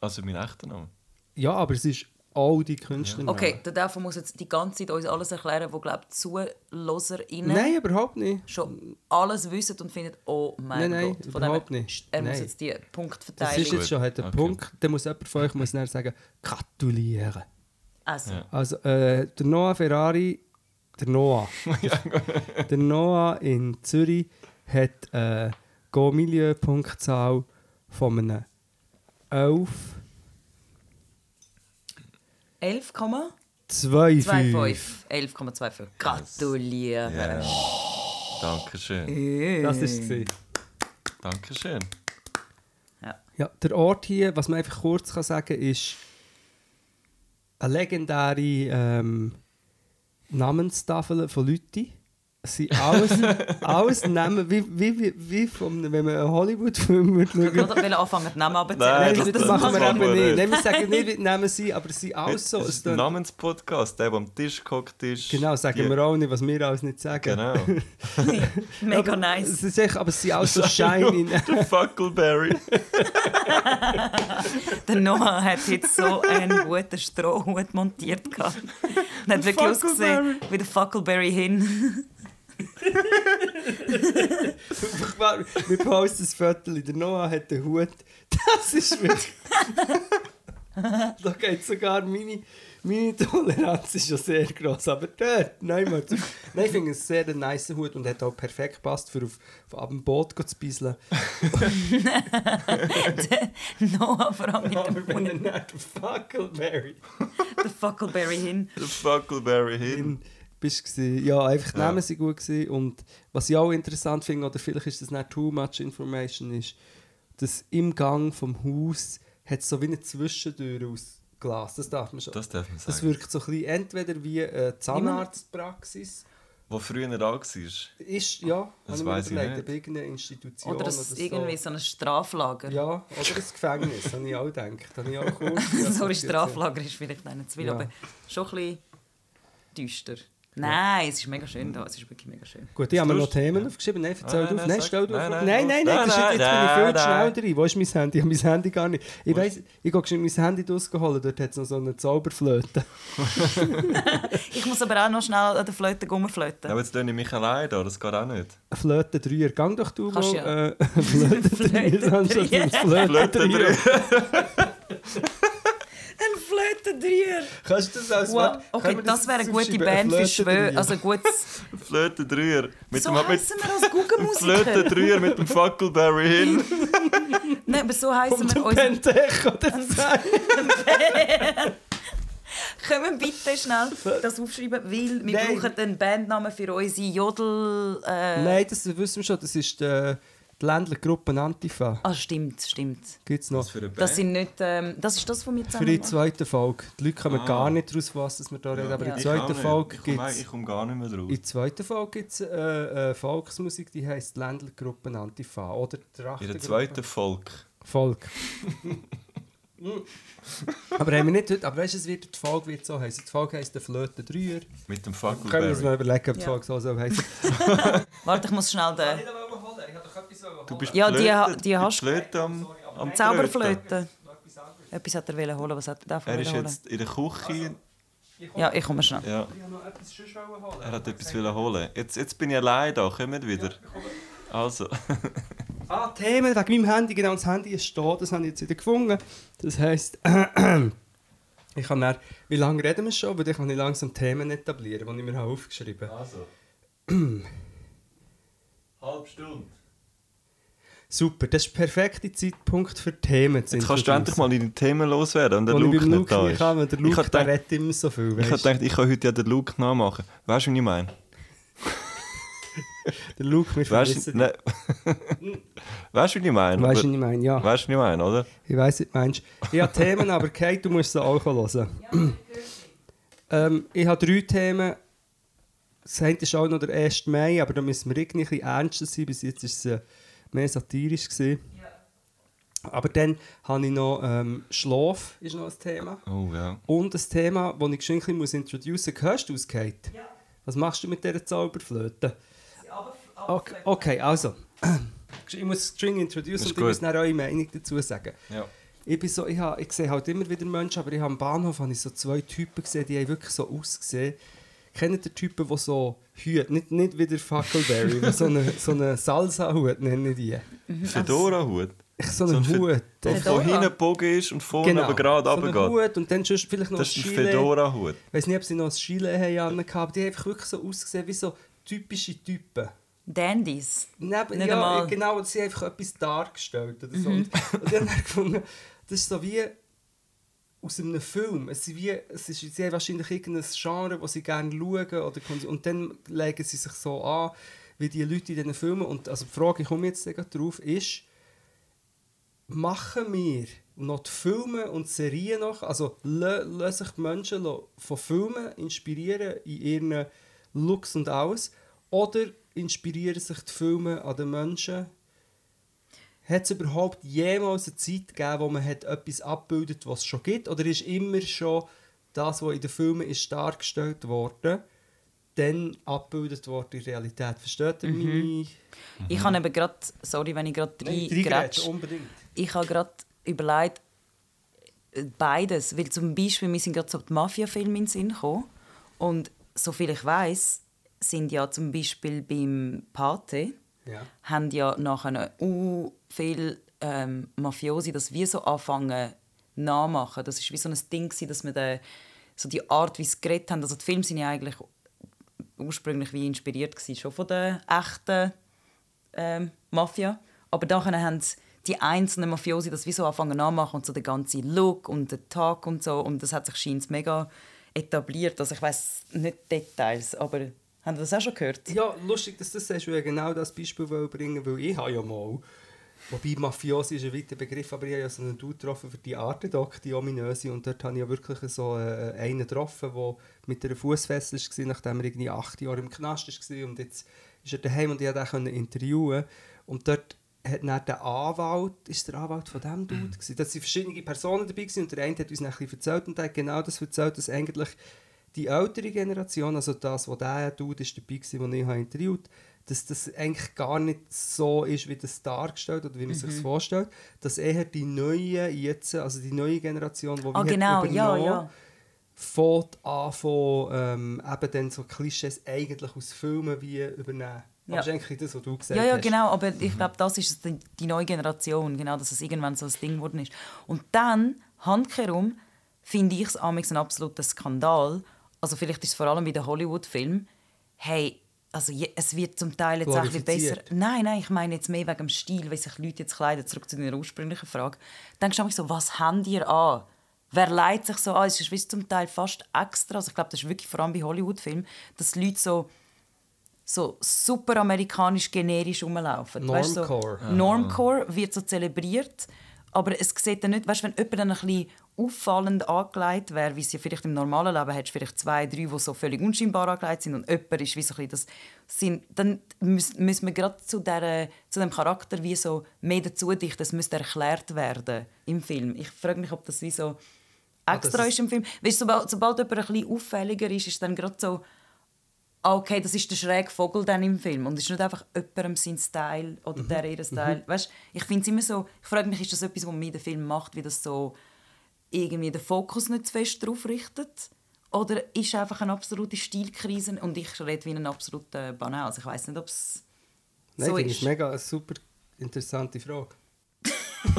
Also mein echter Name. Ja, aber es ist auch die Künstlernamen. Okay, der Davo muss jetzt die ganze Zeit uns alles erklären, wo glaubt ZuhörerInnen Nein, überhaupt nicht. schon alles wissen und finden, oh mein Nein, nein, Gott. Von überhaupt dem nicht. Er muss Nein. jetzt die Das Punktverteilung... ist jetzt schon halt der Okay. Punkt. Dann muss jemand von euch muss dann sagen, gratulieren. Also, Ja. Also, äh, der Noah Ferrari, der Noah, der Noah in Zürich hat eine Go-Milieu-Punktzahl von einem 11, 11,25. 2,5. 11,25. Gratuliere. Ja. Dankeschön. Das war es. Dankeschön. Ja. Ja, der Ort hier, was man einfach kurz kann sagen ist eine legendäre ähm, Namenstafel von Leuten. Sind alles, alles Namen, wie, wie, wie, wie vom, wenn man einen Hollywood-Film würde Ich wollte gerade anfangen, die Namen abzuzählen. Nein, das, das- machen wir eben nicht. nicht. Nein, wir sagen nicht, wie die Namen sind, aber es sind alles so. Es ist ein Namenspodcast, der, der am Tisch gehockt ist. Genau, sagen Die- wir auch nicht, was wir alles nicht sagen. Genau. Mega nice. Es ist echt, aber es sind alles so shiny. Der Fuckleberry. Der Noah hat jetzt so einen guten Strohhut montiert. gehabt. Und hat wirklich ausgesehen wie der Fuckleberry hin. Wir posten das Foto. Der Noah hat den Hut. Das ist wirklich. da geht sogar meine, meine Toleranz ist ja sehr gross. Aber dort, nein, Mann, nein, ich finde es sehr ein nice Hut und hat auch perfekt gepasst, für auf, auf ab dem Boot zu bisseln. Noah vor allem mit Aber dem Hut. nicht der Fuckleberry Der Fuckleberry hin. Der Fuckleberry hin. Bist. Ja, einfach die Ja. Namen sind gut gewesen. und was ich auch interessant finde, oder vielleicht ist das nicht too much information, ist, dass im Gang vom Haus hat es so wie eine Zwischentür aus Glas. Das darf man schon. Das darf man Das sagen. wirkt so ein bisschen entweder wie eine Zahnarztpraxis. Wo früher da war. Ist, ja, Das weiss ich nicht. irgendeine Institution Oder das irgendwie so ein Straflager. Ja, oder ein Gefängnis, habe ich auch gedacht. Habe ich auch kurz Sorry, Straflager ist vielleicht nicht zu viel, Ja. aber schon ein bisschen düster. Nein, es ist mega schön da. Es ist wirklich mega schön. Gut, ich habe mir noch Themen aufgeschrieben. Nein, erzähl du auf. Nein, stell du. Nein, nein, nein, jetzt bin ich viel schnell drin. Wo ist mein Handy? Ich habe mein Handy gar nicht. Ich weiss, ich gehe schon mein Handy rausgeholt. Dort hat es noch so eine Zauberflöte. ich muss aber auch noch schnell an der Flöte rumflöten. Aber jetzt tue ich mich allein da. Das geht auch nicht. Flöte 3er. Gang doch du mal. Flöte 3er. Flöte 3. Ein Flötendreier! Kannst du das als Wow. Okay, wir das wäre eine gute? Band für Schwöre. Also gut. Flöte Dreier. Mit So dem, mit heißen wir als Guggenmusiker. Flöte Dreier mit dem Fuckleberry hin. Nein, aber so heißen Und wir uns. Pentech oder so. Können wir bitte schnell das aufschreiben, weil wir Nein. brauchen einen Bandnamen für unsere Jodel... Äh, Nein, das wissen wir schon. Das ist der, Die Ländlergruppe Antifa Ah, stimmt, stimmt. gibt es noch. Für Das sind nicht, ähm, das ist das, was wir Für zusammen die machen. zweite Folge. Die Leute kommen Ah. gar nicht raus, was wir da reden, aber Ja. in Ich der zweiten. Folge gibt komme, es... ich komme gar nicht mehr drauf. In der zweiten Folge gibt es äh, äh, Volksmusik, die heisst Ländlergruppe Antifa. Oder In der zweiten Folge. Folge. aber haben wir nicht heute, aber weißt du, es wird die Folge wird so heißen. Die Folge heisst der Flöte Dreier. Mit dem Können wir uns Fuckleberry. mal überlegen, ob die Ja. Folge so soll heißen. Warte, ich muss schnell den... Du bist Ja, die Flöte, die du hast- Flöte am, am. Zauberflöte. Etwas hat er wollen holen, was hat er davon Er ist holen? jetzt in der Küche. Ja, ich komme schnell. Ja, Ich habe noch etwas sonst holen. er hat etwas wollen holen. Jetzt, jetzt bin ich allein da. Kommt wieder. Also. Ah, Themen wegen meinem Handy. Genau, das Handy ist da. Das habe ich jetzt wieder gefunden. Das heisst, ich kann dann, wie lange reden wir schon? Weil ich kann ich langsam Themen etablieren, die ich mir aufgeschrieben habe. Also. Halb Stunde. Super, das ist der perfekte Zeitpunkt für Themen zu Jetzt kannst du endlich mal deine Themen loswerden und der ich Luke beim nicht Luke da ist. kann, der Ich Luke der gedacht- redet immer so viel. Ich Weißt? gedacht, ich kann heute ja den Luke nachmachen. Weißt du, was ich meine? Der Luke, wir dich. ne, weißt du, was ich meine? Weißt du, was ich meine? Ja, Weißt du, was ich meine, oder? ich weiss, was du meinst. Ich habe Themen, aber Kate, du musst sie auch hören. ähm, ich habe drei Themen. Das eine ist auch noch der 1. Mai, aber da müssen wir irgendwie ein bisschen ernster sein. Bis jetzt war es äh, mehr satirisch. Gewesen. Aber dann habe ich noch ähm, Schlaf, ist noch ein Thema. Oh ja. Und ein Thema, das ich geschwind ein bisschen introducen muss. Hörst du es, Kate? Ja. Was machst du mit dieser Zauberflöte? Okay, okay, also. Ich muss String introducen und ich muss dann eure Meinung dazu sagen. ja. Ich, bin so, ich, ha, ich sehe halt immer wieder Menschen, aber ich habe am Bahnhof habe ich so zwei Typen gesehen, die haben wirklich so ausgesehen. Kennt ihr Typen, die so Hüte, nicht, nicht wie der Fuckleberry, aber so eine, so eine Salsa-Hut nenne ich die. Fedora-Hut. Ich so So einen ein Fe- Hut. Der von hinten gebogen ist und vorne aber gerade so einen runtergeht. Hut und dann sonst vielleicht noch Das ist ein. Fedora-Hut. Ich weiß nicht, ob sie noch ein Gilet haben aber die haben einfach wirklich so ausgesehen wie so typische Typen. Dandies. Neben, ja, einmal. genau, sie haben einfach etwas dargestellt oder so. Und, und ich habe dann gefunden, das ist so wie aus einem Film. Es, ist wie, es ist haben wahrscheinlich irgendein Genre, das sie gerne schauen oder und dann legen sie sich so an, wie die Leute in diesen Filmen. Und also die Frage, ich komme jetzt drauf, ist, machen wir noch die Filme und Serien noch, also lassen sich die Menschen von Filmen inspirieren in ihren Looks und alles, oder inspirieren sich die Filme an den Menschen? Hat es überhaupt jemals eine Zeit gegeben, wo man hat etwas abbildet, was es schon gibt, oder ist immer schon das, was in den Filmen ist dargestellt worden, dann abgebildet worden in Realität? Versteht ihr meine... Ich habe eben gerade, sorry, wenn ich gerade Nein, reingrätsche. reingrätschen, unbedingt. Ich habe gerade überlegt, äh, beides. Weil zum Beispiel, wir sind gerade so die Mafia-Filme in den Sinn gekommen. Und soviel ich weiß, sind ja zum Beispiel beim Pate, Ja. haben ja nachher uh, viele ähm, Mafiosi das wie so anfangen nachmachen. Das ist wie so ein Ding, gewesen, dass man so die Art, wie sie geredet haben, also die Filme sind ja eigentlich ursprünglich wie inspiriert gewesen, schon von der echten ähm, Mafia. Aber dann haben die einzelnen Mafiosi das wie so anfangen nachmachen und so den ganzen Look und den Tag und so und das hat sich scheint mega etabliert. Also ich weiß nicht Details, aber haben Sie das auch schon gehört? Ja, lustig, dass du das sagst, weil genau das Beispiel bringen weil ich habe ja mal, wobei Mafiosi ist ein weiter Begriff, aber ich habe ja so einen Dude getroffen für die Artedoc, die ominöse, und dort habe ich ja wirklich so äh, einen getroffen, der mit einer Fußfessel war, nachdem er irgendwie acht Jahre im Knast war und jetzt ist er daheim und ich konnte ihn interviewen und dort hat dann der Anwalt, ist der Anwalt von diesem Dude gewesen? Da waren verschiedene Personen dabei gewesen, und der eine hat uns bisschen erzählt und der hat genau das erzählt, dass eigentlich die ältere Generation, also das, was der Dude ist dabei war, den ich interviewt habe, dass das eigentlich gar nicht so ist, wie das dargestellt oder wie man sich Mhm. das vorstellt, dass eher die neue jetzt, also die neue Generation, die Ah, wie genau, hat ja, ja. fängt an von ähm, eben dann so Klischees eigentlich aus Filmen wie übernehmen. Ja. Das ist eigentlich das, was du gesagt Ja, ja, hast. genau, aber ich glaube, das ist die, die neue Generation, genau, dass es irgendwann so ein Ding geworden ist. Und dann, handkehrum, finde ich es amigs ein absoluter Skandal. Also vielleicht ist es vor allem bei den Hollywood-Filmen. Hey, also je, es wird zum Teil jetzt auch ein bisschen besser. Nein, nein, ich meine jetzt mehr wegen dem Stil, wie sich Leute jetzt kleiden, zurück zu deiner ursprünglichen Frage. Dann denkst du manchmal so, was habt ihr an? Wer leitet sich so an? Es ist zum Teil fast extra. Also ich glaube, das ist wirklich vor allem bei Hollywood-Filmen, dass die Leute so so super amerikanisch generisch rumlaufen. Weißt, Normcore. So, Normcore wird so zelebriert, aber es sieht dann nicht, weißt, wenn jemand dann ein bisschen auffallend angelegt wäre, wie ja vielleicht im normalen Leben hättest, vielleicht zwei, drei, die so völlig unscheinbar angelegt sind und jemand ist wie so ein bisschen das sind, dann müssen wir gerade zu, der, zu dem Charakter wie so mehr dazu dichten, das müsste erklärt werden im Film. Ich frage mich, ob das wie so extra das ist im Film. Weißt, sobald, sobald jemand ein bisschen auffälliger ist, ist dann gerade so ah, okay, das ist der schräge Vogel dann im Film und es ist nicht einfach jemandem sein Style oder Mhm. der ihren Style. Weißt, ich finde es immer so, ich frage mich, ist das etwas, was mir der Film macht, wie das so irgendwie den Fokus nicht zu fest darauf richtet? Oder ist es einfach eine absolute Stilkrise und ich rede wie ein absoluter Banal. Also ich weiß nicht, ob es Nein, so ist. ich mega eine super interessante Frage.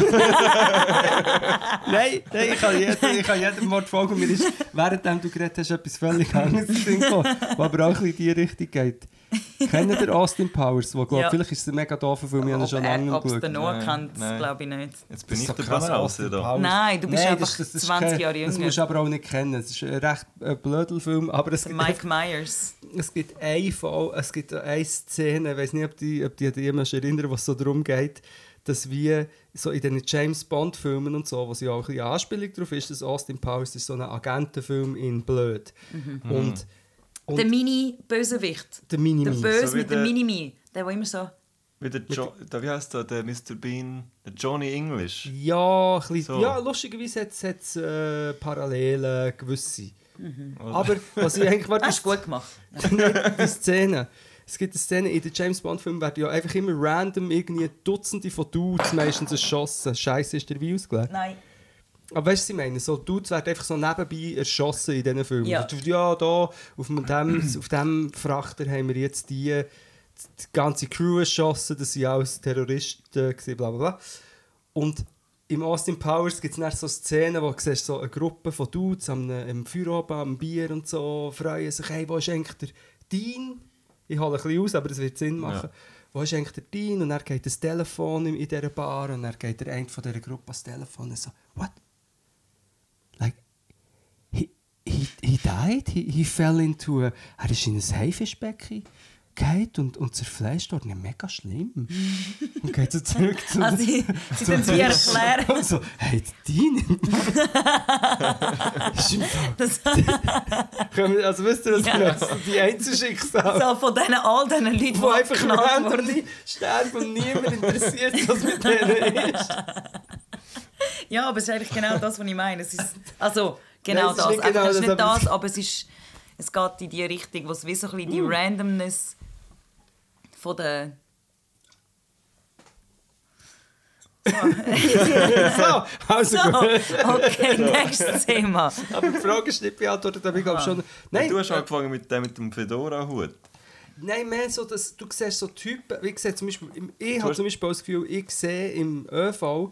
nein, nein, ich kann jedem, ich kann jedem Wort folgen. Mir ist, währenddem du geredet hast, etwas völlig anderes gekommen, was aber auch in die Richtung geht. Kennt ihr Austin Powers? Wo, glaub, Ja. Vielleicht ist es ein mega doof Film, ich habe ihn schon er- lange ob es der. Noah kennt, glaube ich nicht. Jetzt bin Das ich der Austin da. Powers. Nein, du bist Nein, einfach das, das, das ist 20 kein- Jahre Das jünger. musst du aber auch nicht kennen. Es ist ein recht äh, blöder Film, aber es gibt, Mike Myers. es gibt eine Fall, es gibt eine Szene, ich weiß nicht, ob die, ob die an jemanden erinnern, was so darum geht, dass wir so in den James Bond Filmen und so, was ja auch ein bisschen Anspielung darauf ist, dass Austin Powers ist so ein Agentenfilm in blöd. Und, und Der Mini-Bösewicht. der Minimi. Der Böse So mit dem der- Minimi. Der, der immer so... Wie der, jo der wie heißt der, der Mr. Bean? Der Johnny English. Ja, ein So. ja, lustigerweise hat es äh, Parallelen gewisse. Oder? Aber was ich eigentlich Hast du gut gemacht. die Szene. Es gibt eine Szene, in den James Bond-Filmen werden ja einfach immer random irgendwie Dutzende von Dudes meistens erschossen. Scheiße, ist der wie ausgelegt? Nein. Aber weißt du, was ich meine? So Dudes werden einfach so nebenbei erschossen in diesen Filmen. Ja. Ja, da, auf dem, auf dem Frachter haben wir jetzt die, die ganze Crew erschossen, das waren alles Terroristen, bla bla bla. Und im Austin Powers gibt es so Szenen, wo du siehst, so eine Gruppe von Dudes am, am Feueroben, am Bier und so, freuen sich, hey, wo ist eigentlich der Dean? Ich hole ein bisschen aus, aber es wird Sinn machen. Wo ist eigentlich der Dean? Und er geht das Telefon in, in dieser Bar und dann geht der eine von dieser Gruppe ans Telefon und so, what? Like, he, he, died? He, he fell into a... Er ist in ein Haifischbecken gefallen und, und zerfleischt worden. Ja, mega schlimm. und geht so zurück zu... Also, sie es wie erklären. Und so, hey, Das, Können wir- also wisst ihr, was Ja. ja. die Einzelschicksale, so von diesen, all diesen Leuten, die einfach abgeknallt wurden. sterben und niemand interessiert, was mit denen ist. Ja, aber es ist eigentlich genau das, was ich meine. Es ist, also, genau Nein, das. nicht genau es ist nicht aber- das, aber es, ist, es geht in die Richtung, wo es wie so ein bisschen die Randomness von der... So, also So, gut. okay, nächstes Thema. Aber die Frage ist nicht beantwortet, aber ich glaube schon... Nein, du hast angefangen mit dem, mit dem Fedora-Hut. Nein, mehr so, dass du siehst so Typen, wie gesagt, zum Beispiel, ich habe hast- zum Beispiel das Gefühl, ich sehe im ÖV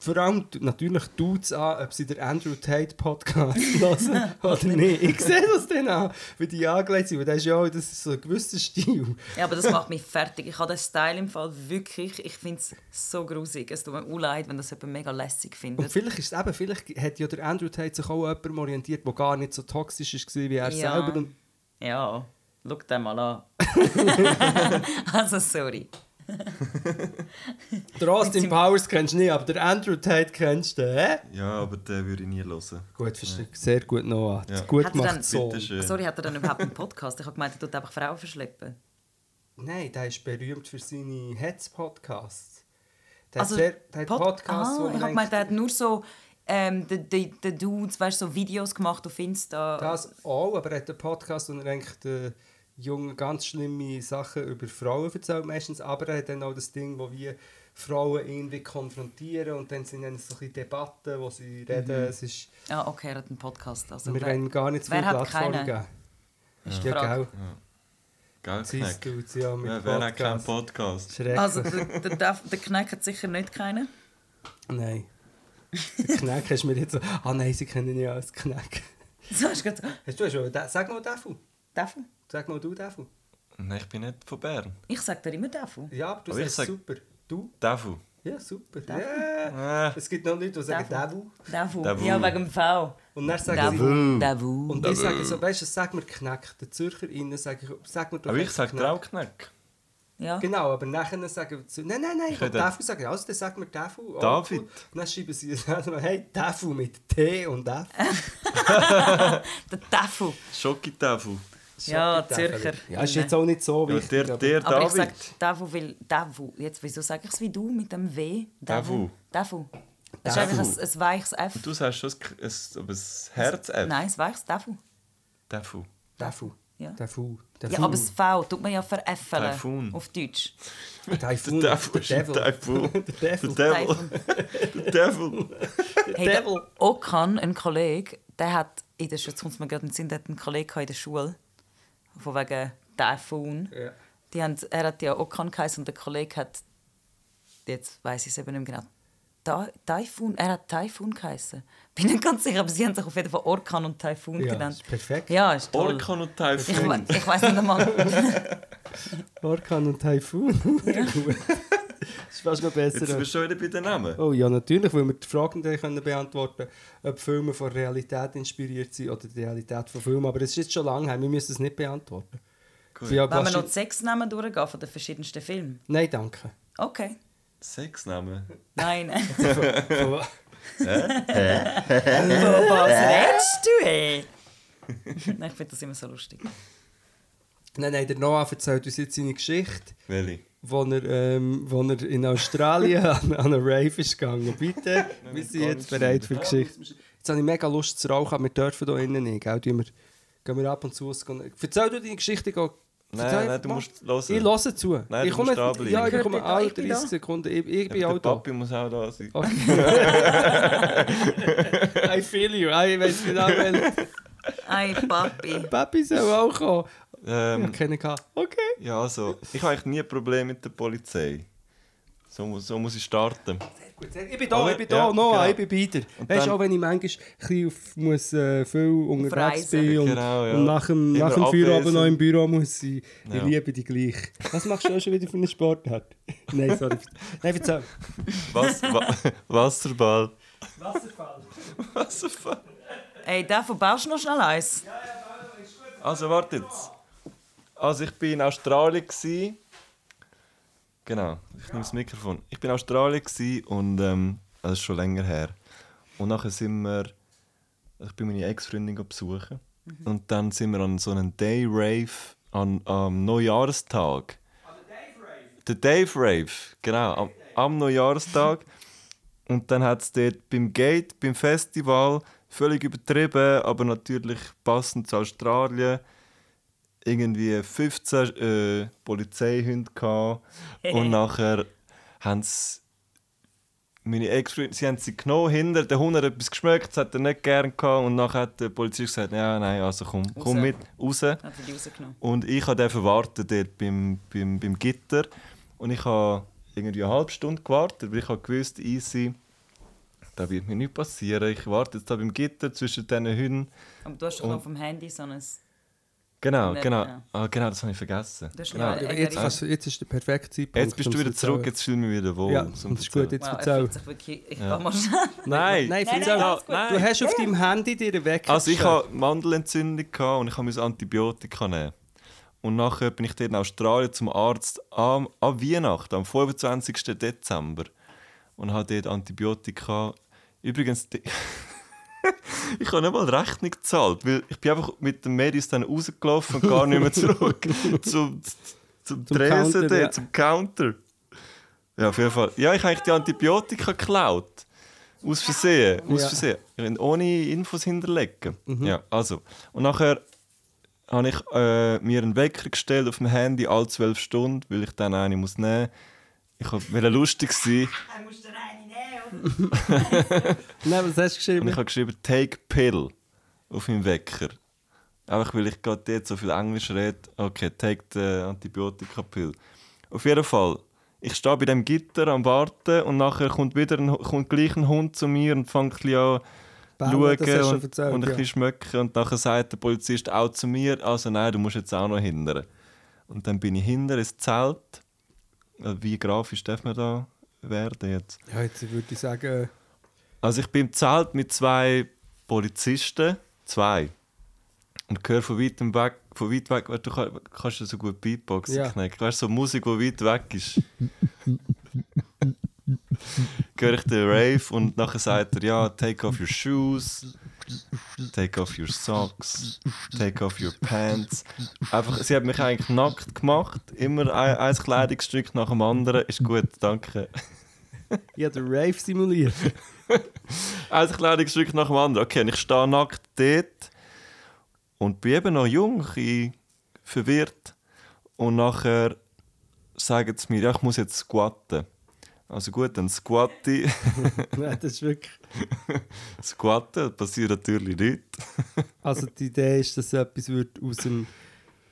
vor allem natürlich Dudes an, ob sie den Andrew Tate Podcast hören oder nicht. Ich sehe das dann an, wie die angelegt sind, weil das ist ja das ist so ein gewisser Stil. Ja, aber das macht mich fertig. Ich habe den Style im Fall wirklich, ich finde es so grusig. Es tut mir auch leid, wenn das jemand mega lässig Und findet. vielleicht ist es eben, vielleicht hat ja der Andrew Tate sich auch an jemandem orientiert, der gar nicht so toxisch war wie er Ja. selber. Und Ja, schau den mal an. also, sorry. der Austin Powers kennst du nicht, aber der Andrew Tate kennst du, hä? Ja, aber den würde ich nie hören. Gut, verstehe. Sehr gut, Noah. Ja. Gut Hat gemacht, dann- so. Sorry, hat er dann überhaupt einen Podcast? Ich habe gemeint, er tut einfach Frauen verschleppen. Nein, der ist berühmt für seine Hetz-Podcasts. Der Also, hat, sehr, der Pod- Podcasts, ah, wo ich habe gemeint, er hat denkt, nur so ähm, Dudes, weißt, so Videos gemacht auf Insta. das auch, aber er hat einen Podcast, wo er eigentlich den Jungen ganz schlimme Sachen über Frauen erzählt meistens, aber er hat dann auch das Ding, wo wir Frauen irgendwie konfrontieren und dann sind dann so ein bisschen Debatten, wo sie reden. Es ist, Ah, okay, er hat einen Podcast. Also, wir ihm gar nicht zu wer viel hat Plattform keinen? geben. ist die Ja, Frage. gell. Gell, Siehst du, ja, mit Wer, wer hat keinen Podcast. Schrecklich. Also, der, der, der, Kneck hat sicher nicht keinen. Nein. Der Knack hast du mir jetzt so... Ah nein, sie kennen ihn ja als Knack. So hast du gerade Hast du schon... Sag mal Defu. Defu. Sag mal du Defu. Nein, ich bin nicht von Bern. Ich sage dir immer Defu. Ja, aber du Aber ich sagst sag- super. Du? Defu. Ja, super. Ja. Es gibt noch Leute, die sagen Devil. Davu. Davu. Ja, wegen dem V. Und dann sagen sie... Davu. Davu. Und ich sage so, weißt du, sag mir Kneck. Den ZürcherInnen sage ich, sag mir doch Aber ich sage Kneck. Traukneck. Ja. Genau, aber nachher sagen sie, nein, nein, nein, ich will Devil sagen. Also, dann sag mir Devil. Oh, David. Und dann schreiben sie, hey, Devil mit T und F. Der Davu. Schoki-Tafel. Ja. Zürcher. Ja, ist jetzt auch nicht so Ja, wichtig. der, aber- der Aber ich David. sage Davu, weil Davu. Jetzt, wieso sage ich es wie du mit dem W? Davu. Davu. Das ist Davu. einfach ein, ein weiches F. Du sagst schon ein, ein, aber ein Herz-F. Nein, ein weiches Davu. Tafu. Devil. Ja. Devil. Ja, aber das V tut man ja veräffeln. Typhoon. Auf Deutsch. Typhoon. Der Devil ein Devil. Teufel. Der Der Devil. Devil. Der Devil. Hey, der Okan, ein Kollege, der hat in der Schule, jetzt kommt mir gerade in den Sinn, der hat einen Kollegen in der Schule, von wegen Typhoon. Ja. Die haben, er hat ja Okan geheißen und der Kollege hat, jetzt weiß ich es eben nicht mehr genau, Ta- Typhoon, er hat Typhoon geheißen. Bin nicht ganz sicher, aber sie haben sich auf jeden Fall Orkan und Typhoon Ja, genannt. ist perfekt. Ja, ist toll. Orkan und Ich, Typhoon. we- ich weiß nicht einmal. Orkan und Typhoon. Gut. Das ist fast noch besser. Jetzt bist du schon wieder bei den Namen. Oh ja, natürlich, weil wir die Fragen können beantworten können, ob Filme von Realität inspiriert sind oder die Realität von Filmen. Aber es ist jetzt schon lange her, wir müssen es nicht beantworten. Ja, Wollen wir noch sechs Namen durchgehen von den verschiedensten Filmen? Nein, danke. Okay. Sechs Namen. Nein. Oh, Was redest du, ey? Nein, ich finde das immer so lustig. nein, nein, der Noah erzählt uns jetzt seine Geschichte, Welche? wo er, ähm, wo er in Australien an, an eine Rave ist gegangen. Bitte, wir sind jetzt bereit für die Geschichte. Jetzt habe ich mega Lust zu rauchen, aber wir dürfen hier innen nicht. Gell? Tun wir, gehen wir ab und zu. Erzähl du deine Geschichte. Nein, nein, du musst hören. Ich höre zu. Nein, ich komme. Ja, ich Hört komme ihr da? alle Ich bin 30 da. Sekunden. Ich, ich bin Ja, auch der da. Papi muss auch da sein. I feel you. Ich weiß genau, welchen. Ei, Papi. Papi soll auch kommen. Ich Ähm, habe keinen gehabt. Okay. ja, also, ich habe eigentlich nie ein Problem mit der Polizei. So, mu- so muss ich starten. Gut, ich bin da, Aber- ich bin da, ja, Noah, genau. ich bin bei dir. Und Weißt du, dann- auch wenn ich manchmal auf, muss, äh, viel unterwegs bin und, Genau, ja. und nach dem, Immer nach dem Feierabend noch im Büro muss sein, ich Ja. liebe dich gleich. Was machst du auch schon wieder für einen Sportart? Nein, sorry. Nein, erzähl. Was, wa Wasserball. Wasserfall. Wasserfall. Ey, davon baust du noch schnell eins. Also, warte jetzt. Also, ich war in Australien. Gewesen. Genau, ich nehme das Mikrofon. Ich war in Australien und ähm, das ist schon länger her. Und nachher sind wir. Ich bin meine Ex-Freundin besuchen. Und dann sind wir an so einem Day-Rave an, am Neujahrestag. Der Dave Rave, genau, am, am Neujahrestag. Und dann hat es dort beim Gate, beim Festival, völlig übertrieben, aber natürlich passend zu Australien, irgendwie 15 äh, Polizeihunde gehabt. Und nachher haben sie meine Ex-Freundin, sie haben sie genommen, hinter, der Hund hat etwas geschmeckt, das hat er nicht gern gehabt. Und nachher hat der Polizist gesagt, ja, nein, also komm, komm Raus. mit, raus. Hat er die rausgenommen. Und ich habe verwartet dort beim, beim, beim Gitter. Und ich habe irgendwie eine halbe Stunde gewartet, weil ich habe gewusst, easy, da wird mir nichts passieren. Ich warte jetzt da beim Gitter zwischen diesen Hunden. Aber du hast doch auf dem Handy so ein... Genau, Nicht, genau. ja. Ah, genau, das habe ich vergessen. Genau. ja- Jetzt, du- jetzt ist der perfekte Zeitpunkt. Jetzt bist du wieder zurück, jetzt fühle ich mich wieder wohl. Ja, zum das ist gut. Jetzt Wow, er erzähl. wirklich... Ich Ja. kann mal schnell... Nein! Nein, Nein, nein, gut. Nein. Du hast auf deinem Handy dir weg. Also ich hatte Mandelentzündung gehabt und ich musste Antibiotika nehmen. Und nachher bin ich dort in Australien zum Arzt am, an Weihnachten, am 25. Dezember. Und habe dort Antibiotika. Übrigens, die- ich habe nicht mal Rechnung gezahlt, weil ich bin einfach mit dem Medis dann rausgelaufen und gar nicht mehr zurück zum, zum, Zum Tresen Counter, dort, ja. zum Counter. Ja, auf jeden Fall. Ja, ich habe eigentlich die Antibiotika geklaut. Aus Versehen. Aus Ja. Versehen. Ohne Infos hinterlegen. Ja, also. Und nachher habe ich äh, mir einen Wecker gestellt auf dem Handy alle zwölf Stunden, weil ich dann eine muss nehmen Ich wollte lustig sein Er muss dir eine nehmen. Nein, was hast du und geschrieben? ich habe geschrieben Take Pill auf meinem Wecker. Einfach weil ich gerade dort so viel Englisch rede. Okay, take the Antibiotika Pill. Auf jeden Fall. Ich stehe bei dem Gitter am Warten und nachher kommt wieder ein, kommt gleich ein Hund zu mir und fängt ein an Bellen, schauen und, erzählt, und ein ja. bisschen schmecken. Und nachher sagt der Polizist auch zu mir, also nein, du musst jetzt auch noch hindern. Und dann bin ich hinter ins Zelt. Äh, Wie grafisch darf man da werden jetzt. Ja, jetzt würde ich sagen, Also ich bin im Zelt mit zwei Polizisten, zwei. Und höre von weitem weg, von weit weg, du kann- kannst du so gut Beatboxen Ja. knacken. Weißt du, so Musik, die weit weg ist. höre ich den Rave und nachher sagt er, ja, take off your shoes, take off your socks, take off your pants. Einfach, sie hat mich eigentlich nackt gemacht, immer ein, ein Kleidungsstück nach dem anderen. Ist gut, danke. ich habe den Rave simuliert. Ein Kleidungsstück nach dem anderen. Okay, und ich stehe nackt dort und bin eben noch jung, bisschen verwirrt. Und nachher sagen sie mir, ja, ich muss jetzt squatten. Also gut, dann squatte ich. Nein, das ist wirklich... squatten, passiert natürlich nicht. Also die Idee ist, dass etwas wird aus dem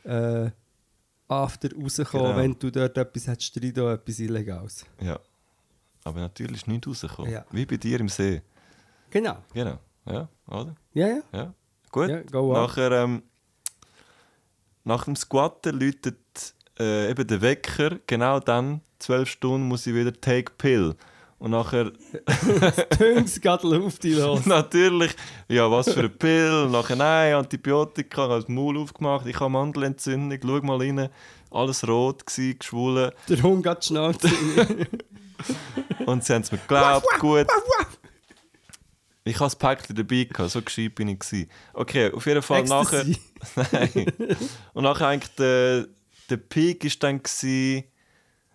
äh, After rauskommen, Genau. wenn du dort etwas hättest, da etwas Illegales. Ja. Aber natürlich ist nichts rausgekommen. Ja. Wie bei dir im See. Genau. Genau. Ja, oder? Ja, ja. Ja. Gut. Ja, go on. Nachher, ähm, nach dem Squatten läutet äh, eben der Wecker. Genau dann, zwölf Stunden, muss ich wieder Take Pill. Und nachher Tönsgadel auf die los. natürlich, ja, was für eine Pill. Und nachher, nein, Antibiotika, ich habe das Maul aufgemacht, ich habe Mandelentzündung, schau mal rein. Alles rot, gewesen, geschwollen. Der Hund hat Schnauze. Und sie haben es mir geglaubt, gut. Ich hatte das Päckchen dabei, gehabt, so gescheit bin ich. Gewesen. Okay, auf jeden Fall nachher... Ecstasy. Nein. Und nachher eigentlich der, der Peak ist dann gsi,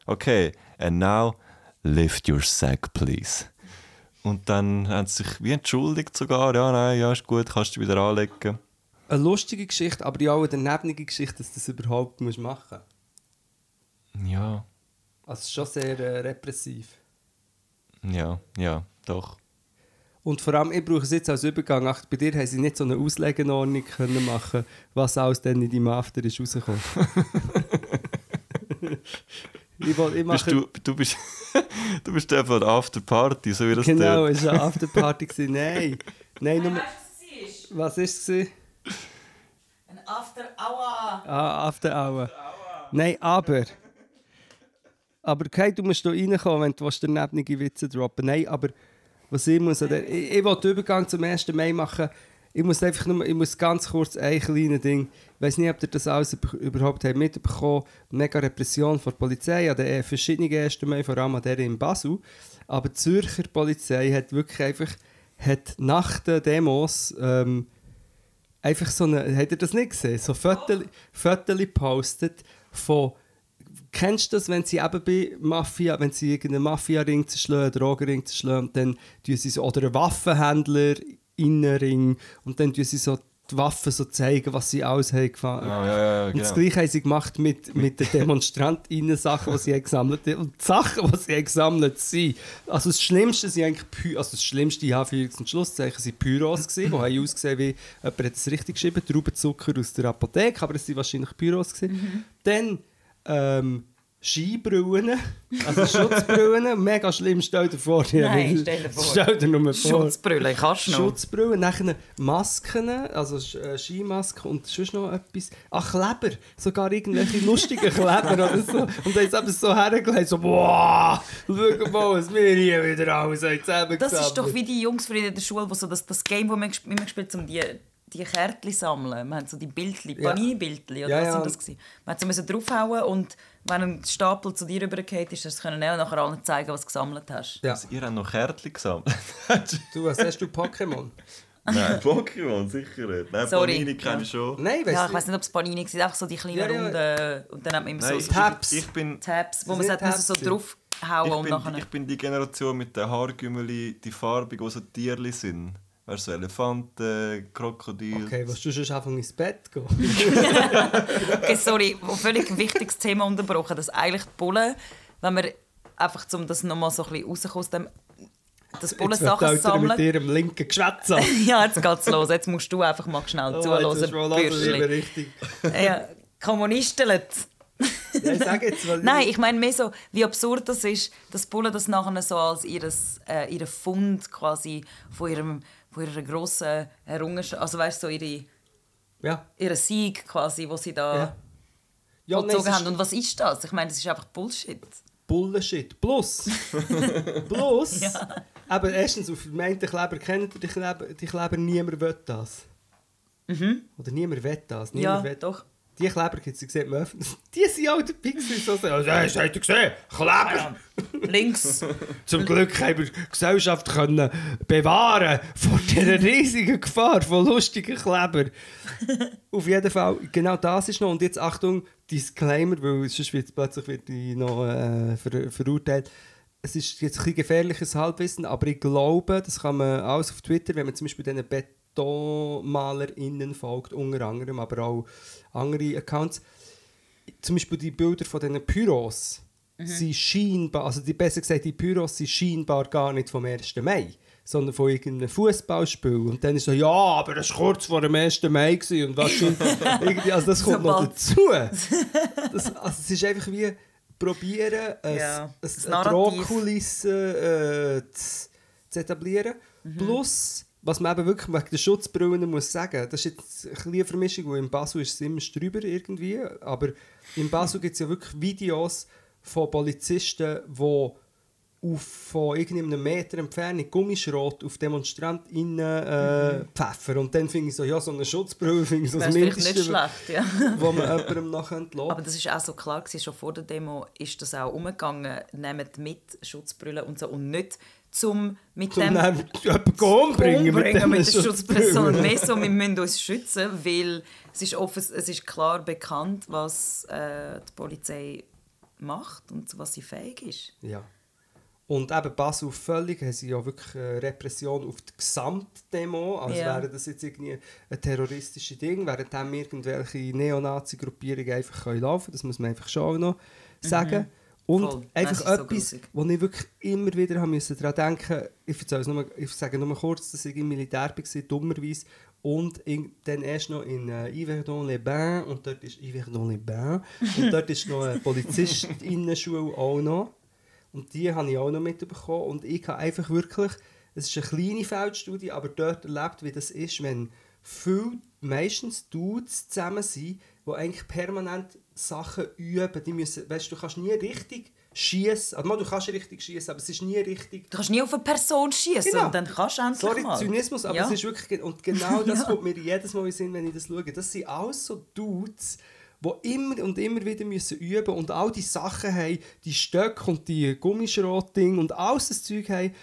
okay, and now lift your sack, please. Und dann haben sie sich wie entschuldigt sogar, ja, nein, ja, ist gut, kannst du wieder anlegen. Eine lustige Geschichte, aber ja auch eine danebnige Geschichte, dass du das überhaupt musst machen musst. Ja, Also schon sehr äh, repressiv. ja, ja, doch. Und vor allem, ich brauche es jetzt als Übergang. Ach, bei dir haben sie nicht so eine Auslegenordnung können machen, was alles dann in deinem After ist rausgekommen. ich, will, ich mache, Bist du, du bist, du bist der von der Afterparty, so wie das Genau, es war eine Afterparty. Nein, nein, nur, was war es? Ein After Hour. Ah, After Hour. Nein, aber... Aber okay, du musst hier reinkommen, wenn du daneben Witze droppen Nein, aber was ich muss... Ich, ich will den Übergang zum 1. Mai machen. Ich muss einfach nur... Ich muss ganz kurz ein kleines Ding... Ich weiß nicht, ob ihr das alles üb- überhaupt habt mitbekommen Mega Repression von der Polizei an den äh, verschiedenen 1. Mai, vor allem an der in Basel. Aber die Zürcher Polizei hat wirklich einfach... Hat nach den Demos... Ähm, einfach so eine, habt ihr das nicht gesehen? So Fotos Fotos postet von, kennst du das, wenn sie eben bei Mafia, wenn sie irgendeinen Mafia-Ring zerschlagen, Drogenring zerschlagen, und dann tun sie so, oder einen Waffenhändler in einen Ring, und dann tun sie so die Waffen so zeigen, was sie alles haben gefahren. Ah, ja, ja, ja, Und das genau. Gleiche haben sie gemacht mit, mit den DemonstrantInnen, Sachen, die sie haben gesammelt haben. Und die Sachen, die sie haben gesammelt sind. Also das Schlimmste sind eigentlich Py also das Schlimmste, ja, für und Schlusszeichen, sind Pyros gewesen, die haben ausgesehen wie, jemand hat es richtig geschrieben, Traubenzucker aus der Apotheke, aber es sind wahrscheinlich Pyros gewesen. Dann, ähm, Skibrillen, also Schutzbrillen, mega schlimm, stell dir vor. Nein, stell dir vor. Stell dir nur vor. Schutzbrille, kannst du noch? Schutzbrillen, nachher Masken, also äh, Skimasken und sonst noch etwas. Ach, Kleber, sogar irgendwelche lustigen Kleber oder so. Und dann ist es so hergelegt, so, boah, schau mal, was wir hier wieder alles zusammengesammelt. Das ist doch wie die Jungs früher in der Schule, wo so das, das Game, das wir immer gespielt haben, um die, die Kärtchen sammeln. Wir haben so die Bildchen, Ja. Panini-Bildchen, oder Ja, was ja. sind das gewesen? Man hat so müssen draufhauen und wenn ein Stapel zu dir rübergeht ist, das können auch nachher allen zeigen, was du gesammelt hast. Ja. Also, ihr habt noch Kärtchen gesammelt. Du, was hast du, Pokémon? Nein, Pokémon, sicher nicht. Nein, Sorry. Panini kenne Ja. ich schon. Nein, weißt Ja, du ich weiß nicht, ob es Panini war, einfach so die kleinen Ja, ja. Runden und dann hat man immer Nein, so ich, Tabs. ich, bin... Tabs, wo man muss so Tabs. draufhauen Ich und bin, nachher... ich bin die Generation mit den Haargümmeli, die farbigen, die so Tierli sind. Weißt du, so Elefanten, Krokodil. Okay, willst du schon anfangen ins Bett gehen? Okay, sorry, ein völlig wichtiges Thema unterbrochen, dass eigentlich die Bullen, wenn wir einfach, um das nochmal so ein bisschen rauszukommen, aus dem- dass die Bullen Sachen Eltern mit sammeln. ihrem linken Geschwätz an. Ja, jetzt geht's los. Jetzt musst du einfach mal schnell Oh, zuhören, richtig. Ja, Kommunisten. Ja, ich sag jetzt, Nein, ich meine mehr so, wie absurd das ist, dass die Bullen das nachher so als ihres, äh, ihren Fund quasi von, ihrem, von ihrer grossen Errungenschaft, also weißt du, so ihre, Ja. ihren Sieg quasi, wo sie da Ja. Ja, nein, vollzogen ist- haben. Und was ist das? Ich meine, das ist einfach Bullshit. Bullshit. Plus, plus, aber erstens, auf vermeinte Kleber kennt ihr die Kleber, die Kleber niemand will das. Oder niemand will das. Mhm. Ja, Niemand will. doch. Die Kleber gibt es, sieht man öffentlich. Die sind auch der Pixel. So, so, also, hast du gesehen? Kleber! Links. Zum Glück haben wir die Gesellschaft können bewahren vor dieser riesigen Gefahr von lustigen Kleber. Auf jeden Fall, genau das ist noch. Und jetzt Achtung, Disclaimer, weil sonst wird plötzlich wird noch äh, ver verurteilt. Es ist jetzt ein gefährliches Halbwissen, aber ich glaube, das kann man alles auf Twitter, wenn man zum Beispiel diesen BetonmalerInnen folgt, unter anderem, aber auch andere Accounts. Zum Beispiel die Bilder von diesen Pyros sind scheinbar, also die, besser gesagt, die Pyros sind scheinbar gar nicht vom 1. Mai, sondern von irgendeinem Fußballspiel. Und dann ist so, ja, aber das war kurz vor dem 1. Mai gewesen und was schon, irgendwie, also das kommt noch Sobald- dazu. Das, also es ist einfach wie probieren, ein, Ja, eine. Drohkulisse äh, zu, zu etablieren. Plus, was man eben wirklich wegen der Schutzbrillen muss sagen, das ist jetzt ein bisschen eine Vermischung, weil in Basel ist es immer drüber irgendwie, aber in Basel gibt es ja wirklich Videos von Polizisten, die auf von irgendeinem Meter Entfernung Gummischrot auf DemonstrantInnen äh, pfeffern. Und dann finde ich so, ja, so eine Schutzbrille finde ich so Das Mindeste, nicht schlecht, ja. wo man jemandem noch könnte. Aber das ist auch so klar gewesen, schon vor der Demo ist das auch umgegangen, nehmt mit Schutzbrille und so und nicht zum mit Zum dem jemanden umbringen mit, umbringen mit, diesen der mehr so, wir müssen uns schützen, weil es ist, offen, es ist klar bekannt, was äh, die Polizei macht und zu was sie fähig ist. Ja. Und eben Basel völlig, haben sie ja wirklich äh, Repression auf die Gesamtdemo, als Ja. wäre das jetzt irgendwie ein terroristisches Ding, während dann irgendwelche Neonazi-Gruppierungen einfach können laufen können, das muss man einfach schon auch noch sagen. Und. Voll. Einfach so etwas, grusig. wo ich wirklich immer wieder haben müssen daran denken ich, erzähle es nur, ich sage nur kurz, dass ich im Militär war, dummerweise, und in, dann erst noch in äh, Yverdon-les-Bains, und dort ist Yverdon-les-Bains, und dort ist noch eine Polizistinnen-Schule auch noch. Und die habe ich auch noch mitbekommen. Und ich habe einfach wirklich, es ist eine kleine Feldstudie, aber dort erlebt, wie das ist, wenn viele, meistens Dudes zusammen sind, die eigentlich permanent Sachen üben. Die müssen, weißt, du kannst nie richtig schießen. Also, du kannst richtig schießen, aber es ist nie richtig. Du kannst nie auf eine Person schießen Genau. und dann kannst du endlich Sorry, mal. Zynismus, aber Ja. es ist wirklich... Und genau das Ja. kommt mir jedes Mal in Sinn, wenn ich das schaue. Das sind alles so Dudes, die immer und immer wieder müssen üben und all die Sachen haben, die Stöcke und die Gummischrotding und alles das Zeug haben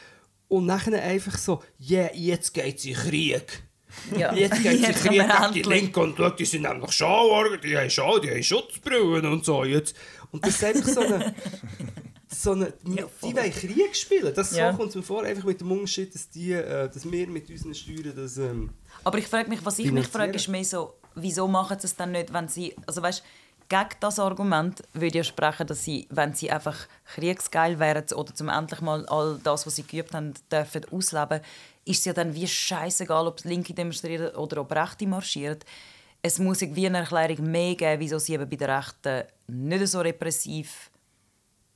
und nachher einfach so, yeah, jetzt geht's in Krieg. Ja. Jetzt geht's in Jetzt Krieg die. Linken und schau, die sind nämlich schon, die haben schon, die haben Schutzbrillen und so. Jetzt. Und das ist einfach so eine... So eine, die wollen Krieg spielen. Das Ja. so kommt es mir vor, einfach mit dem Unterschied, dass, die, äh, dass wir mit unseren Steuern das... Ähm, Aber ich frage mich, was ich mich frage, ist mehr so, wieso machen sie es dann nicht, wenn sie, also weißt, gegen das Argument würde ja sprechen, dass sie, wenn sie einfach kriegsgeil wären oder zum endlich mal all das, was sie geübt haben, dürfen ausleben, ist es ja dann wie scheißegal, ob Linke demonstrieren oder ob Rechte marschieren. Es muss irgendwie eine Erklärung mehr geben, wieso sie eben bei den Rechten nicht so repressiv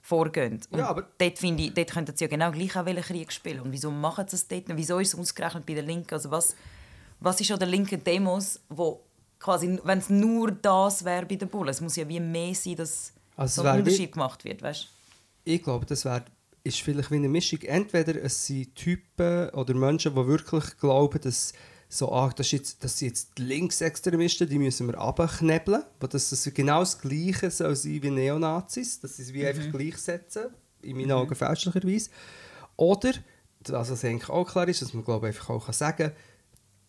vorgehen. Und Ja, aber- dort, finde ich, dort könnten sie ja genau gleich auch Krieg spielen. Und wieso machen sie es dort? Und wieso ist es ausgerechnet bei den Linken? Also was, was ist an den linken Demos, wo quasi, wenn es nur das wäre bei den Bullen, es muss ja wie mehr sein, dass Also so wäre ein wie- Unterschied gemacht wird, weißt? ich glaube, das wär, ist vielleicht wie eine Mischung. Entweder es sind Typen oder Menschen, die wirklich glauben, dass so, ah, das, jetzt, das sind jetzt die Linksextremisten, die müssen wir abknebeln. Wo das, das genau das Gleiche soll sein wie Neonazis, dass sie es wie einfach gleichsetzen, in meinen Augen fälschlicherweise. Oder, das was eigentlich auch klar ist, dass man glaube ich, einfach auch sagen kann,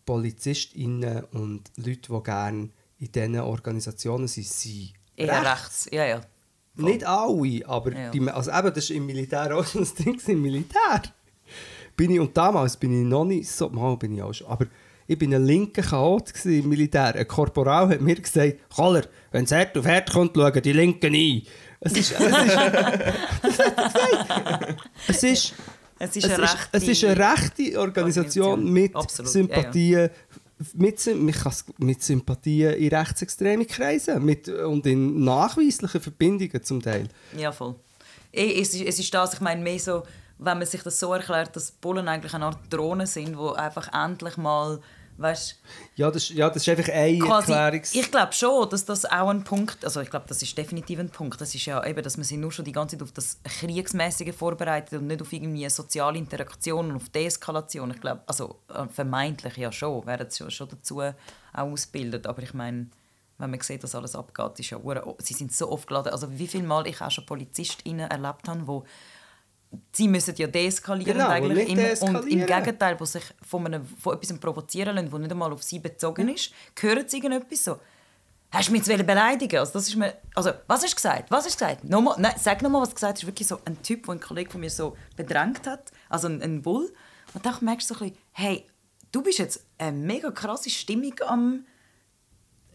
PolizistInnen und Leute, die gerne in diesen Organisationen sind, sind Eher rechts, ja, ja. Nicht alle, aber Ja. die, also eben, das ist im Militär auch ein Ding. Im Militär bin ich, und damals bin ich noch nicht so, mal bin ich auch schon, aber ich bin ein linker Chaot im Militär. Ein Korporal hat mir gesagt, Koller, wenn es hart auf hart kommt, schauen die Linken ein. Es ist, es ist, es ist, Es ist es eine ist, rechte... es ist eine rechte Organisation Organisation. mit Absolut, Sympathien, Mit, man kann's- mit Sympathien in rechtsextremen Kreisen mit, und in nachweislichen Verbindungen zum Teil. Ja, voll. Eh, Es ist, es ist das, ich meine, mehr so, wenn man sich das so erklärt, dass Bullen eigentlich eine Art Drohnen sind, die einfach endlich mal Weißt, Ja, das, ist- ja, das ist einfach eine quasi, Erklärungs... ich glaube schon, dass das auch ein Punkt, also ich glaube, das ist definitiv ein Punkt. Das ist ja eben, dass man sich nur schon die ganze Zeit auf das Kriegsmäßige vorbereitet und nicht auf irgendwie soziale Interaktion und auf Deeskalation. Ich glaube, also äh, vermeintlich ja schon, werden sie schon, schon dazu auch ausgebildet. Aber ich meine, wenn man sieht, dass alles abgeht, ist ja sie sind so oft geladen. Also wie viel Mal ich auch schon PolizistInnen erlebt habe, wo sie müssen ja deeskalieren Genau, eigentlich immer. Und deeskalieren. im Gegenteil, wo sich von, einem, von etwas provozieren lassen, das nicht einmal auf sie bezogen ist, hören sie irgendetwas so. Hast du mich jetzt beleidigen? Also, das ist mir, also, was hast du gesagt? Was hast du gesagt? Nochmal, nein, sag nochmal, was du gesagt hast. Das ist wirklich so ein Typ, der ein Kollege von mir so bedrängt hat. Also ein, ein Bull. Und dann merkst du so ein bisschen, hey, du bist jetzt eine mega krasse Stimmung am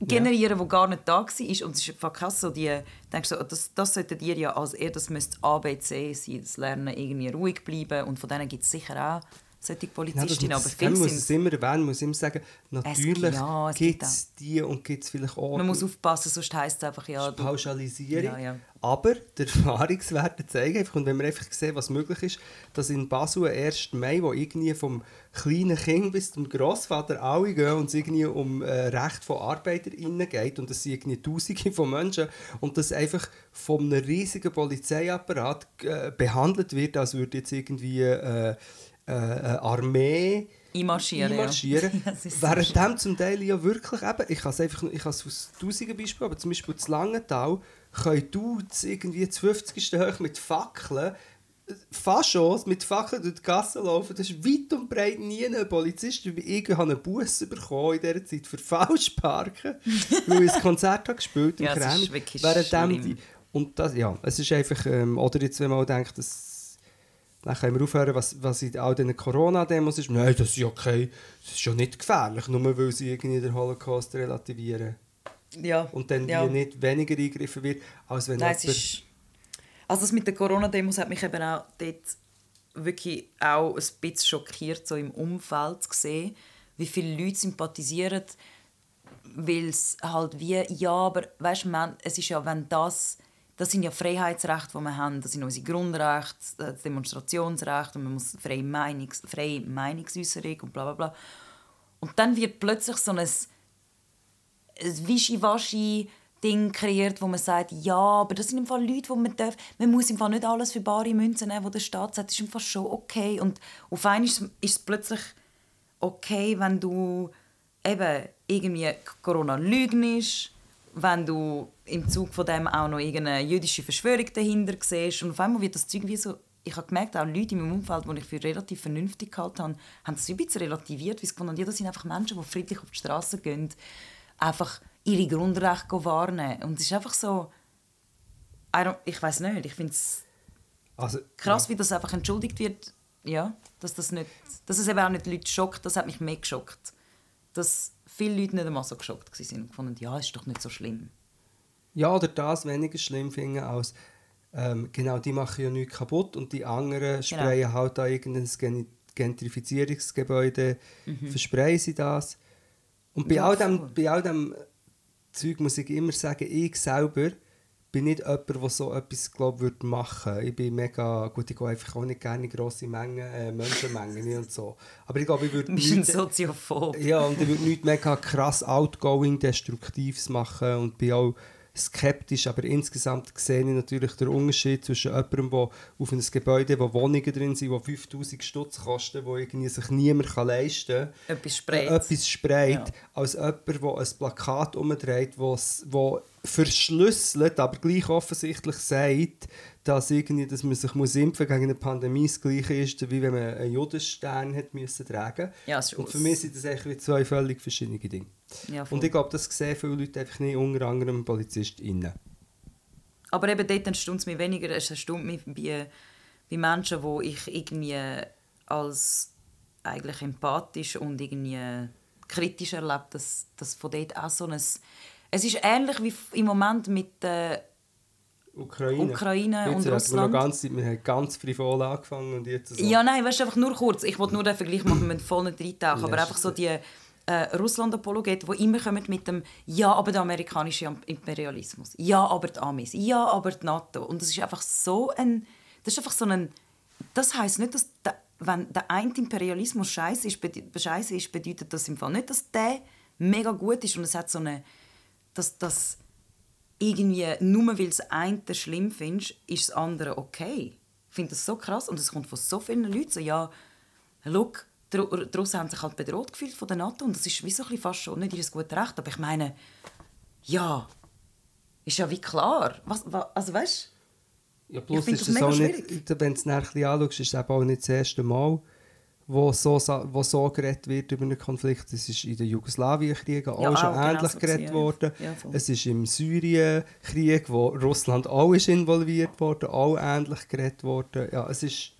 generieren, die gar nicht da war. Und es ist krass, so die, denkst so, das, das solltet ihr ja als eher, das müsste ABC sein, das Lernen irgendwie ruhig bleiben. Und von denen gibt es sicher auch solche Polizistinnen, aber viele man muss sind... es immer erwähnen, muss immer sagen, natürlich ja, es gibt es die und gibt es vielleicht auch Man muss aufpassen, sonst heisst es einfach, ja, du, Pauschalisierung. Ja, ja. Aber die Erfahrungswerte zeigen einfach, und wenn wir einfach sehen, was möglich ist, dass in Basel am 1. Mai, wo irgendwie vom kleinen Kind bis zum Grossvater alle gehen und es irgendwie um äh, Recht von ArbeiterInnen geht und es sind irgendwie Tausende von Menschen und das einfach von einem riesigen Polizeiapparat äh, behandelt wird, als würde jetzt irgendwie äh, äh, eine Armee einmarschieren. einmarschieren. Ja. Das Während dem zum Teil ja wirklich eben, ich kann es einfach, ich kann es aus tausenden Beispielen, aber zum Beispiel zu Langenthal können Dudes irgendwie zu 50. hoch mit Fackeln äh, Faschos mit Fackeln durch die Gasse laufen, das ist weit und breit nie ein Polizist. Ich habe einen Bus bekommen in dieser Zeit für Falschparken, weil ich ein Konzert habe gespielt Ja, im es ist wirklich schlimm. die, und das, ja, es ist einfach, ähm, oder jetzt, wenn man auch denkt, dass dann können wir aufhören, was, was in all diesen Corona-Demos ist. Nein, das ist ja okay, das ist ja nicht gefährlich, nur weil sie irgendwie den Holocaust relativieren. Ja. Und dann ja. nicht weniger eingegriffen wird, als wenn Nein, es ist... Also das mit den Corona-Demos hat mich eben auch dort wirklich auch ein bisschen schockiert, so im Umfeld zu sehen, wie viele Leute sympathisieren, weil es halt wie, ja, aber weißt du, es ist ja, wenn das, das sind ja Freiheitsrechte, die wir haben, das sind unsere Grundrechte, das Demonstrationsrecht und man muss freie, Meinungs, freie Meinungsäußerung und bla bla bla. Und dann wird plötzlich so ein ein Wischiwaschi-Ding kreiert, wo man sagt, ja, aber das sind im Fall Leute, die man darf. Man muss im Fall nicht alles für bare Münzen nehmen, wo der Staat sagt, das ist im Fall schon okay. Und auf einmal ist, ist es plötzlich okay, wenn du eben irgendwie Corona lügnest, wenn du im Zug von dem auch noch irgendeine jüdische Verschwörung dahinter siehst. Und auf einmal wird das Zeug wie so... Ich habe gemerkt, auch Leute in meinem Umfeld, die ich für relativ vernünftig gehalten habe, haben das ein bisschen relativiert, weil sie gefunden haben, ja, das sind einfach Menschen, die friedlich auf die Straße gehen, einfach ihre Grundrechte wahrnehmen. Und es ist einfach so... Ich weiß nicht, ich finde es also, krass, wie das einfach entschuldigt wird. Ja, dass, das nicht, dass es eben auch nicht Leute schockt, das hat mich mehr geschockt. Dass viele Leute nicht einmal so geschockt waren und gefunden, ja, ist doch nicht so schlimm. Ja, oder das weniger schlimm finden als ähm, genau, die machen ja nichts kaputt und die anderen sprayen halt an irgendein Gen Gentrifizierungsgebäude, versprayen sie das. Und bei, Ja, all dem, voll. bei all dem Zeug muss ich immer sagen, ich selber bin nicht jemand, der so etwas glaub, würde machen Ich bin mega, gut, ich gehe einfach auch nicht gerne in grosse Mengen, äh, Menschenmengen und so. Aber ich glaube, ich würde ein nicht- Soziophob. ja, und ich würde nicht mega krass outgoing, destruktives machen und bin auch skeptisch, aber insgesamt sehe ich natürlich den Unterschied zwischen jemandem, der auf ein Gebäude, wo Wohnungen drin sind, die 5000 Stutz kosten, wo irgendwie sich niemand kann leisten kann, Etwas sprayt. etwas sprayt, Ja. als jemand, der ein Plakat umdreht, wo verschlüsselt, aber gleich offensichtlich sagt, dass, irgendwie, dass man sich muss impfen gegen eine Pandemie das gleiche ist, wie wenn man einen Judenstern hat müssen tragen Ja, Und für mich sind das eigentlich zwei völlig verschiedene Dinge. Ja. Und ich glaube, das sehen viele Leute einfach nicht, unter anderem PolizistInnen. Aber eben dort erstaunt es mich weniger. Es erstaunt mich bei, bei Menschen, die ich irgendwie als eigentlich empathisch und irgendwie kritisch erlebe, dass, dass von dort auch so ein... Es ist ähnlich wie im Moment mit der Ukraine. Ukraine Jetzt und wir Russland. Noch ganz, wir haben ganz frivol angefangen und jetzt so. Ja, nein, weißt du, einfach nur kurz. Ich wollte nur den Vergleich machen, wir voll nicht reintauchen, aber einfach so die äh, Russland-Apologeten, die immer kommen mit dem «Ja, aber der amerikanische Imperialismus», «Ja, aber die Amis», «Ja, aber die NATO». Und das ist einfach so ein... Das ist einfach so ein... Das heisst nicht, dass... Der, wenn der eine Imperialismus scheiße ist, scheiße ist, bedeutet das im Fall nicht, dass der mega gut ist und es hat so eine, dass das irgendwie nur weil das eine schlimm findest, ist das andere okay. Ich finde das so krass und es kommt von so vielen Leuten so, ja, look, Russen haben sich halt bedroht gefühlt von der NATO und das ist wie so ein bisschen fast schon nicht ihr gutes Recht, aber ich meine, ja, ist ja wie klar. Was, was, also weißt Ja, plus find ist das auch schwierig. nicht, wenn du es nachher anschaust, ist es auch nicht das erste Mal, wo so, wo so geredet wird über einen Konflikt. Es ist in den Jugoslawienkriegen auch Ja, schon auch genau ähnlich so geredet worden. ja. Voll. es ist im Syrienkrieg, wo Russland auch ist involviert worden, auch ähnlich geredet worden. Ja, es ist...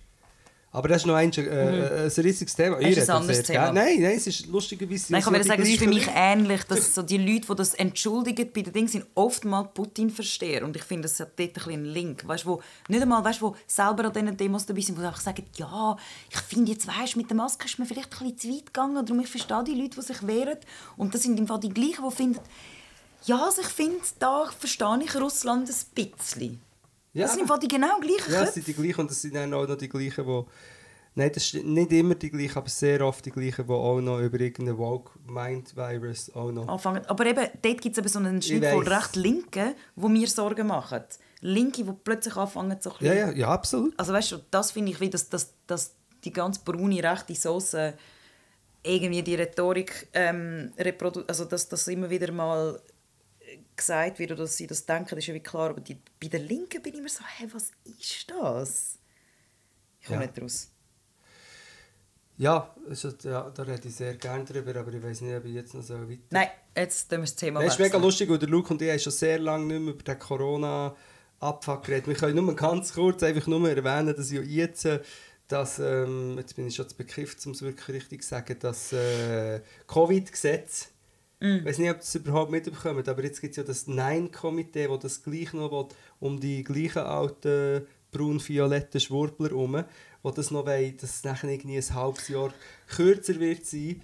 Aber das ist noch ein, äh, ein riesiges Thema. Mhm. Ist ein anderes Thema. Nein, nein, es ist lustigerweise... Nein, ich kann die sagen, es ist für mich ähnlich, dass so die Leute, die das entschuldigen bei den Dingen, sind oftmals Putin-Versteher. Und ich finde, es hat dort ein einen Link. Weißt, wo, nicht einmal, weißt, wo selber an diesen Demos dabei sind, wo sie einfach sagen, ja, ich finde jetzt, weißt, mit der Maske ist mir vielleicht ein bisschen zu weit gegangen. Darum ich verstehe die Leute, die sich wehren. Und das sind im Fall die gleichen, die finden, ja, also ich finde, da verstehe ich Russland ein bisschen. Ja, Das sind Fall die genau gleichen Ja, es sind die gleichen und es sind dann auch noch die gleichen, die... Nein, das sind nicht immer die gleichen, aber sehr oft die gleichen, die auch noch über irgendeinen Woke-Mind-Virus auch noch... anfangen. Aber eben, dort gibt es eben so einen Schnitt von recht Linken, wo mir Sorgen machen. Linke, die plötzlich anfangen so ein Ja, ja, ja, absolut. Also weißt du, das finde ich wie, dass, dass, dass die ganz braune rechte Soße irgendwie die Rhetorik ähm, reprodu also dass das immer wieder mal gesagt wird oder dass sie das denken, ist ja wie klar. Aber die, bei den Linken bin ich immer so, hey, was ist das? Ich komme Ja. nicht raus. Ja, also, ja, da rede ich sehr gerne drüber, aber ich weiß nicht, ob ich jetzt noch so weiter... Nein, jetzt tun wir das Thema Das ist mega lustig, weil der Luke und ich haben schon sehr lange nicht mehr über den Corona-Abfuck geredet. Wir können nur ganz kurz einfach nur erwähnen, dass ja jetzt, äh, dass, ähm, jetzt bin ich schon zu bekifft, um es wirklich richtig zu sagen, das äh, Covid-Gesetz, ich weiß nicht, ob das überhaupt mitbekommt, aber jetzt gibt es ja das Nein-Komitee, das das gleich noch will, um die gleichen alten braun-violetten Schwurbler herum, wo das noch wollen, dass es nachher irgendwie ein halbes Jahr kürzer wird sein.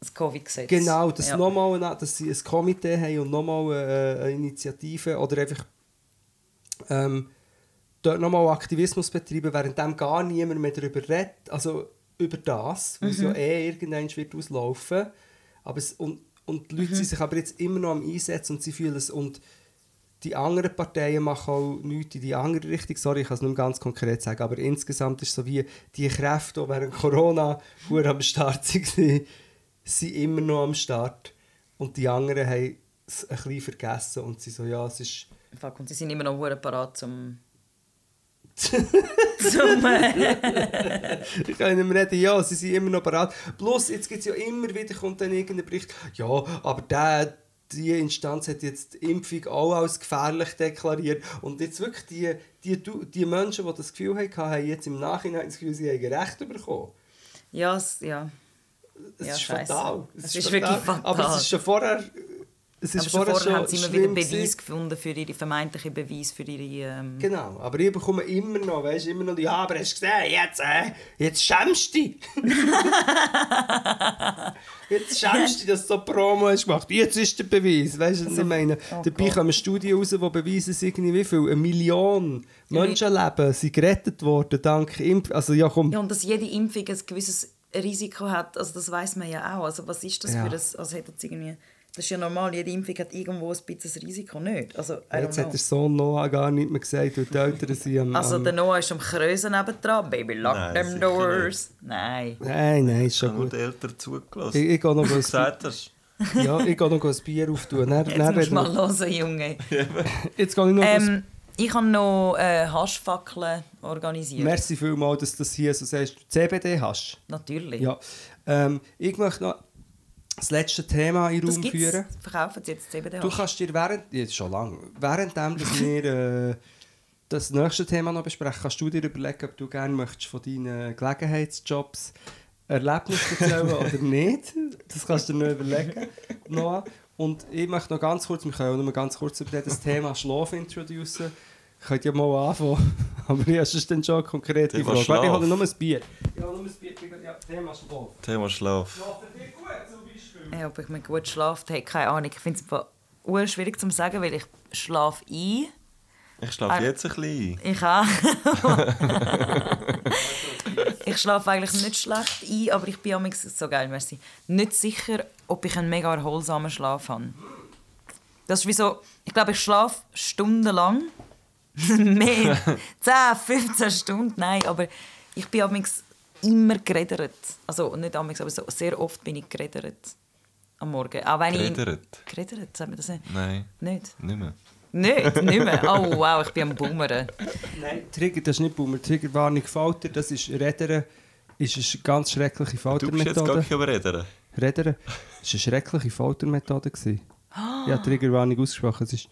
Das Covid-Gesetz. Genau, dass, Ja. nochmal eine, dass sie ein Komitee haben und nochmal eine, eine Initiative oder einfach ähm, dort nochmal Aktivismus betreiben, während dem gar niemand mehr darüber redet, also über das, weil es ja eh irgendwann wird auslaufen. Aber es, und, und die Leute sind sich aber jetzt immer noch am Einsetzen und sie fühlen es und die anderen Parteien machen auch nichts in die andere Richtung. Sorry, ich kann es nicht ganz konkret sagen, aber insgesamt ist es so wie die Kräfte, die während Corona hure am Start waren, sind immer noch am Start. Und die anderen haben es ein bisschen vergessen und sie so, ja, es ist... Fuck, und sie sind immer noch parat zum... zum Ich kann nicht mehr reden, ja, sie sind immer noch bereit. Plus, jetzt gibt es ja immer wieder, kommt dann irgendein Bericht, ja, aber der, die Instanz hat jetzt die Impfung auch als gefährlich deklariert. Und jetzt wirklich die, die, die, Menschen, die das Gefühl hatten, haben jetzt im Nachhinein das Gefühl, sie haben Recht bekommen. ja, es- ja. Es Ja, ist scheisse. fatal. Es ist wirklich fatal. Aber es ist schon vorher... Es Aber ist schon vorher haben sie immer wieder Beweis gewesen. gefunden für ihre vermeintlichen Beweis für ihre... Ähm, Genau, aber ich bekomme immer noch, weißt immer noch, ja, aber hast du gesehen, jetzt, äh, jetzt schämst du dich. jetzt schämst du dich, dass du so Promo hast gemacht. Jetzt ist der Beweis, weißt du, was ich meine? oh Dabei Gott. kommen Studien raus, die beweisen, irgendwie wie viel, eine Million Menschenleben sind gerettet worden, dank Impf... Also ja, komm, Ja, und dass jede Impfung ein gewisses Risiko hat, also das weiß man ja auch. Also was ist das Ja. für das? Also hat jetzt irgendwie, das ist ja normal, jede Impfung hat irgendwo ein bisschen Risiko, nicht? Also, jetzt hat der Sohn Noah gar nicht mehr gesagt, weil die Eltern sind am... Also der Noah ist am Krösen nebendran, Baby, lock Nein, them doors. Nein. Nein, nein, ist Ich schon nur gut. die Eltern zugelassen. Ich, ich gehe noch hast. ja, ich gehe noch ein Bier auftun. Dann, Jetzt dann musst du mal hören, Junge. Jetzt gehe ich noch Ähm, ich habe noch äh, Haschfackeln organisiert. Merci vielmals, dass du das hier so sagst. CBD hast. Natürlich. Ja. Ähm, ich möchte noch das letzte Thema in den Raum führen. Verkaufen sie jetzt CBD Du kannst dir während, jetzt schon lange, währenddem, dass wir äh, das nächste Thema noch besprechen, kannst du dir überlegen, ob du gerne möchtest von deinen Gelegenheitsjobs Erlebnisse erzählen oder nicht. Das kannst du dir noch überlegen. Noah. Und ich möchte noch ganz kurz, wir können auch noch ganz kurz über das Thema Schlaf introducen. Ich könnte ja mal anfangen, aber ich sonst dann schon eine konkrete Thema Frage. Ich habe nur ein Bier. Ich habe nur ein Bier. Ja, Thema Schlaf. Thema Schlaf. Schlaft ihr gut? Ja, ob ich mir gut schlafe, hey, keine Ahnung. Ich finde es schwierig zu sagen, weil ich schlafe ein. Ich schlafe Ah. jetzt ein bisschen ein. Ich auch. ich schlafe eigentlich nicht schlecht ein, aber ich bin amigs so geil, merci. Nicht sicher, ob ich einen mega erholsamen Schlaf habe. Das ist wie so, ich glaube, ich schlafe stundenlang. Mehr. 10, 15 Stunden, nein, aber ich bin amigs immer gereddert. Also nicht amigs, aber so, sehr oft bin ich gereddert am Morgen. Auch wenn Gereddert? ich... Gereddert? Sagt man das nicht? Nein, Nicht? nicht mehr. Nicht? Nicht mehr? Oh wow, ich bin am Bummern. Nein, Trigger, das ist nicht Boomer. Triggerwarnung Falter, das ist Rädern. Ist eine ganz schreckliche Du bist jetzt gar nicht am Reden. Rädern ist eine schreckliche Foltermethode. gewesen. Ja, Triggerwarnung ausgesprochen. Es ist,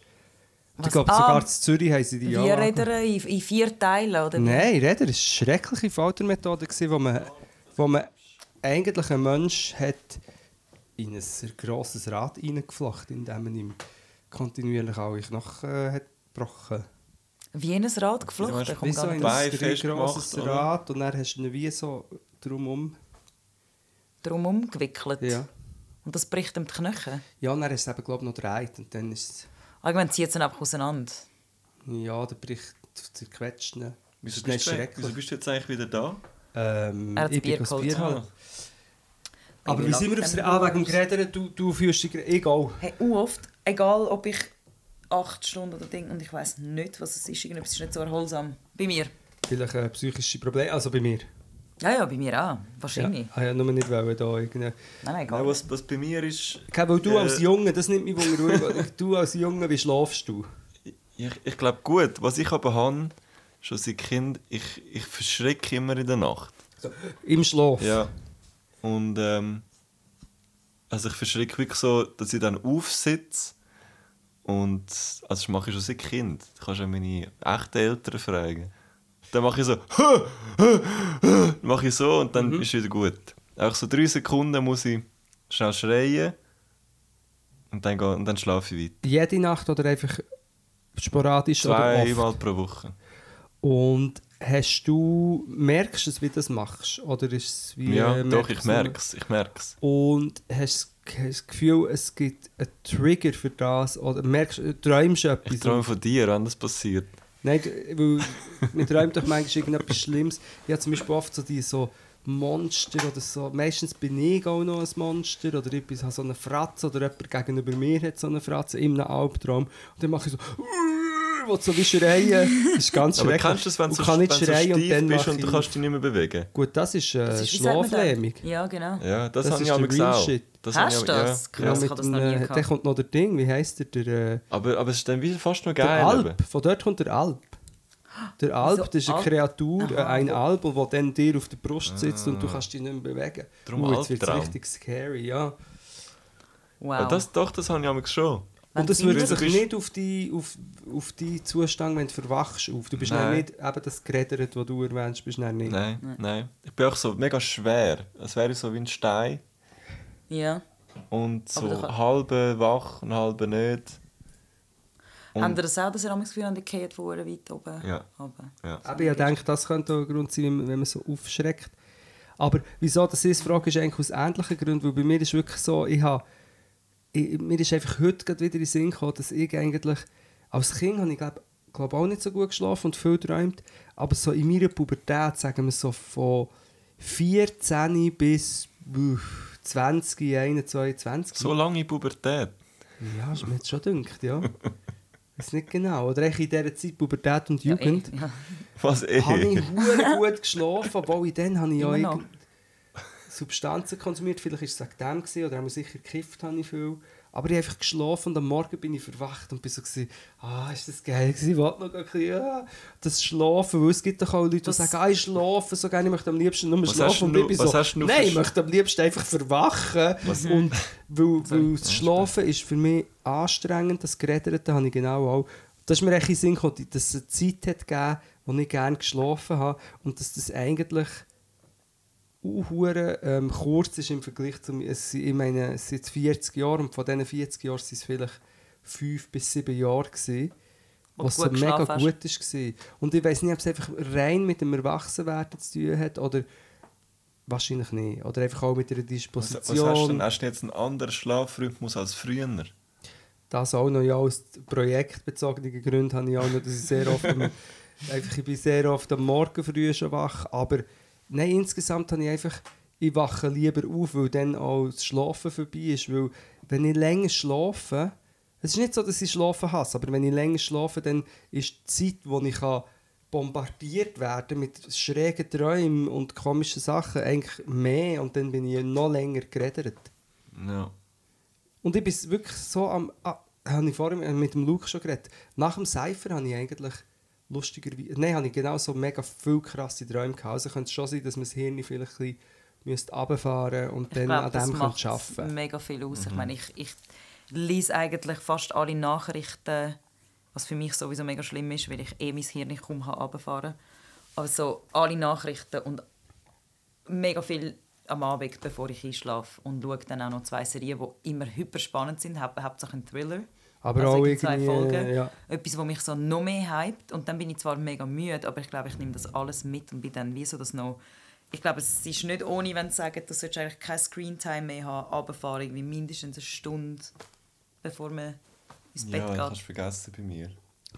ich glaube, Ah, sogar in Zürich haben sie die Wie ja. Räder in, in vier Teilen, oder? Nein, Räder war eine schreckliche Foltermethode, wo man, wo man eigentlich einen Mensch hat in ein sehr grosses Rad reingeflacht, indem man ihm kontinuierlich alle Knochen äh, hat gebrochen. Wie in ein Rad Ja, geflochten? komme Wie so in ein grosses? Rad und dann hast du ihn wie so drumherum. drumherum gewickelt. Ja. Und das bricht ihm die Knochen. Ja, und dann hast du es eben, glaube ich, noch gedreht und dann ist Irgendwann zieht es ihn einfach auseinander. ja, der bricht, zerquetscht ihn. Wieso Das ist nicht bist, du, wieso bist du jetzt eigentlich wieder da? Ähm, Er hat das Bier geholt. Bier holen. Ah, Aber wie sind wir aufs Ah, wegen dem Gerädern? Du, du fühlst dich... Ich auch. Hey, oft, egal ob ich acht Stunden oder Ding und ich weiß nicht, was es ist, irgendetwas ist nicht so erholsam. Bei mir. Vielleicht äh, psychische Probleme, also bei mir. Ja, ja, bei mir auch. Ja, Wahrscheinlich. ich ja, nur nicht wollen, da irgendeine... Nein, nein, gar was, was bei mir ist, Okay, weil du Äh. als Junge, das nimmt mich wunder, du als Junge, wie schlafst du? ich, ich glaube gut, was ich aber habe, schon seit Kind, ich, ich verschrecke immer in der Nacht. Im Schlaf? Ja. Und ähm, also ich verschrecke wirklich so, dass ich dann aufsitze und also das mache ich schon seit Kind. Du kannst ja meine echten Eltern fragen. Dann mache ich so, dann mache ich so und dann ist wieder gut. Auch so drei Sekunden muss ich schnell schreien und dann, und dann schlafe ich weiter. Jede Nacht oder einfach sporadisch oder oft? Zweimal pro Woche. Und hast du... Merkst du es, wie du das machst? Oder ist es wie... Ja, doch, ich merke es. Ich merk's. Und hast du das Gefühl, es gibt einen Trigger für das? Oder merkst träumst du etwas? Ich träume von dir, wenn das passiert. Nein, weil man träumt doch manchmal irgendetwas Schlimmes. Ich habe zum Beispiel oft so die so Monster oder so. Meistens bin ich auch noch ein Monster oder ich habe so eine Fratze oder jemand gegenüber mir hat so eine Fratze in einem Albtraum. Und dann mache ich so will so wie schreien. Das ist ganz Aber schrecklich. kennst du das, wenn du so, kann nicht du so schreien und dann bist und du kannst dich nicht mehr bewegen? Gut, das ist, äh, Das ist? Schlaflähmung. Ja, genau. Ja, das, Das habe ist ich der auch. shit. Das Hast du das? Ja, Krass. ja. das noch nie äh, gehabt. Dann kommt noch der Ding, wie heisst der? Der, äh, Aber, aber es ist dann wieder fast noch der geil. Alp. eben. Von dort kommt der Alp. Der Alp, Wieso das ist eine Alp? Kreatur, äh, Aha. ein Alp, der dann dir auf der Brust sitzt und du Ah. kannst dich nicht mehr bewegen. Darum Uh, jetzt wird es richtig scary, ja. Wow. Ja, das, doch, das habe ich schon. Wenn Und das mir- sich nicht auf die, auf, auf die Zustand, wenn du verwachst, auf. Du bist Nein. nicht eben das Gerädert, das du erwähnst, bist nicht. Nein, nein, Ich bin auch so mega schwer. Es wäre so wie ein Stein. Ja. Und so kann- halbe wach und halbe nicht. Und- Habt ihr das auch, dass ihr das Gefühl habt, ihr verdammt weit oben? Ja. runter? Ja. Aber ich denke, das könnte auch ein Grund sein, wenn man- so aufschreckt. Aber wieso das ist, frage ist eigentlich aus ähnlichen Gründen, weil bei mir ist wirklich so, ich habe, ich, mir ist einfach heute gerade wieder in den Sinn gekommen, dass ich eigentlich, als Kind habe ich glaube glaub auch nicht so gut geschlafen und viel geträumt, aber so in meiner Pubertät, sagen wir so von 14 bis uff, 20, 21, 22. So lange Pubertät. Ja, ist mir jetzt schon gedacht, ja. Weiß nicht genau. Oder in dieser Zeit Pubertät und Ja, Jugend. eh, ja. Was eh? habe ich gut geschlafen, obwohl ich dann habe ich ja Immer noch. irgend- Substanzen konsumiert. Vielleicht war es wegen dem gewesen, oder haben sicher gekifft habe ich viel. Aber ich habe einfach geschlafen und am Morgen bin ich verwacht und bin so gewesen, ah, ist das geil gewesen, ich wollte noch ein bisschen, ja, das Schlafen, weil es gibt doch auch Leute, die Das- sagen, ah, ich schlafe so gerne, ich möchte am liebsten nur Was schlafen. Und du- ich was so, nein, ich möchte am liebsten einfach verwachen. Und weil, weil das Schlafen ist für mich anstrengend, das Geräderte habe ich genau auch. Das ist mir echt in Sinn gekommen, dass es eine Zeit hat gegeben, wo ich gerne geschlafen habe und dass das eigentlich uhure ähm, kurz ist im Vergleich zu es, sind- ich meine es sind jetzt 40 Jahre und von diesen 40 Jahren sind es vielleicht 5 bis 7 Jahre gewesen, was so mega hast. gut ist gewesen. und ich weiß nicht ob es einfach rein mit dem Erwachsenwerden zu tun hat oder wahrscheinlich nicht oder einfach auch mit einer Was, was Disposition hast du denn? Hast du jetzt einen anderen Schlafrhythmus als früher? das auch noch ja aus projektbezogenen Gründen habe ich auch noch, dass ich sehr oft am, einfach, ich bin sehr oft am Morgen früh schon wach, aber nein, insgesamt habe ich einfach, ich wache lieber auf, weil dann auch das Schlafen vorbei ist, weil wenn ich länger schlafe, es ist nicht so, dass ich schlafen hasse, aber wenn ich länger schlafe, dann ist die Zeit, wo ich kann bombardiert werden mit schrägen Träumen und komischen Sachen eigentlich mehr und dann bin ich noch länger geredet. Ja. Und ich bin wirklich so am. Ah, habe ich vorhin mit dem Luke schon geredet. Nach dem Cypher habe ich eigentlich lustigerweise. Nein, habe ich genau so mega viel krasse Träume gehabt. Also könnte es schon sein, dass man das Hirn vielleicht ein bisschen runterfahren und dann glaub, an das dem macht arbeiten mega viel aus. Ich meine, ich, ich lese eigentlich fast alle Nachrichten, was für mich sowieso mega schlimm ist, weil ich eh mein Hirn nicht kaum runterfahren kann. Also alle Nachrichten und mega viel am Abend, bevor ich einschlafe. Und schaue dann auch noch zwei Serien, die immer hyper spannend sind, hau hauptsächlich ein Thriller. Aber Also auch die zwei irgendwie. Folgen. Ja. Etwas, was mich so noch mehr hypt. Und dann bin ich zwar mega müde, aber ich glaube, ich nehme das alles mit und bin dann wie so das noch... Ich glaube, es ist nicht ohne, wenn sie sagen, du solltest eigentlich kein Screentime mehr haben, runterfahren, irgendwie mindestens eine Stunde, bevor man ins Bett Ja, geht. kannst vergessen bei mir.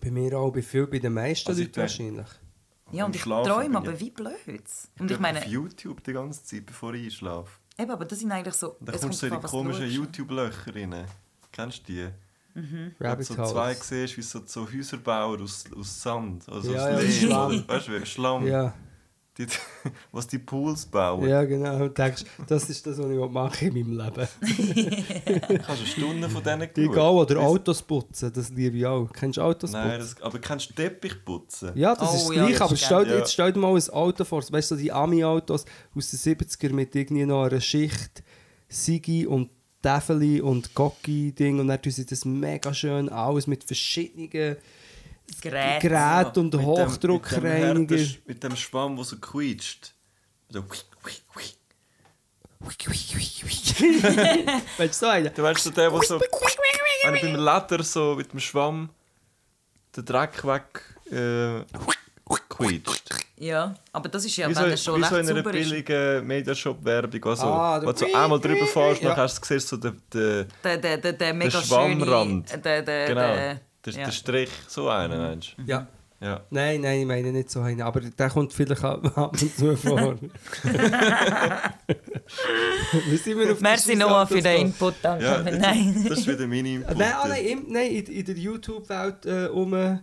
Bei mir auch, bei viel, bei den meisten Also Leuten wahrscheinlich. Ja, und ich träume aber ich- wie blöd. Und Ich ich meine, auf YouTube die ganze Zeit, bevor ich einschlafe. eben, aber das sind eigentlich so... Es kommst du so in die komischen du. YouTube-Löcher rein. Kennst du die? Wo Rabbit du so Holes. zwei siehst, wie so, so Häuser bauen aus, aus Sand. Also Ja, aus ja, Lehm. Schlamm. Weißt du, wie Schlamm. Ja, Die, was die Pools bauen. ja, genau. Und denkst, das ist das, was ich machen in meinem Leben. Du eine Stunde von denen geschaut? gehen oder Autos putzen, das liebe ich auch. Kennst du Autos Nein, putzen? das, aber kannst du Teppich putzen? Ja, das Oh, ist das ja, Gleiche, das aber stell, geil. jetzt stell dir mal ein Auto vor, weißt du, so die Ami-Autos aus den 70er mit irgendwie noch einer Schicht Sigi und Täfeli und Gocki-Ding und dann tun sie das mega schön aus mit verschiedenen Gerät. Geräten und Mit dem- Hochdruckreiniger. Mit dem, mit dem Schwamm, der so quietscht. So. Weißt du so einen? Du weißt so der, der so. Wenn ich beim Leder so mit dem Schwamm den Dreck weg äh, quietscht. Ja, aber das ist ja, Wie so, wenn wie es schon so recht in einer billigen Mediashop-Werbung. Also, Ah, wo du so einmal drüber fährst, ja. dann hast du so den, den, der, der, der mega Schwammrand. schöne... Der, der, genau, der, ja. Strich, so einen, meinst du? Ja. Ja. Nein, nein, ich meine nicht so einen, aber der kommt vielleicht ab ab und zu vor. Wie sind wir auf Merci Noah für den Input, danke. Ja, nein. Das ist wieder meine Input. Nein, ah, nein, im, nein in, in der YouTube-Welt äh, um,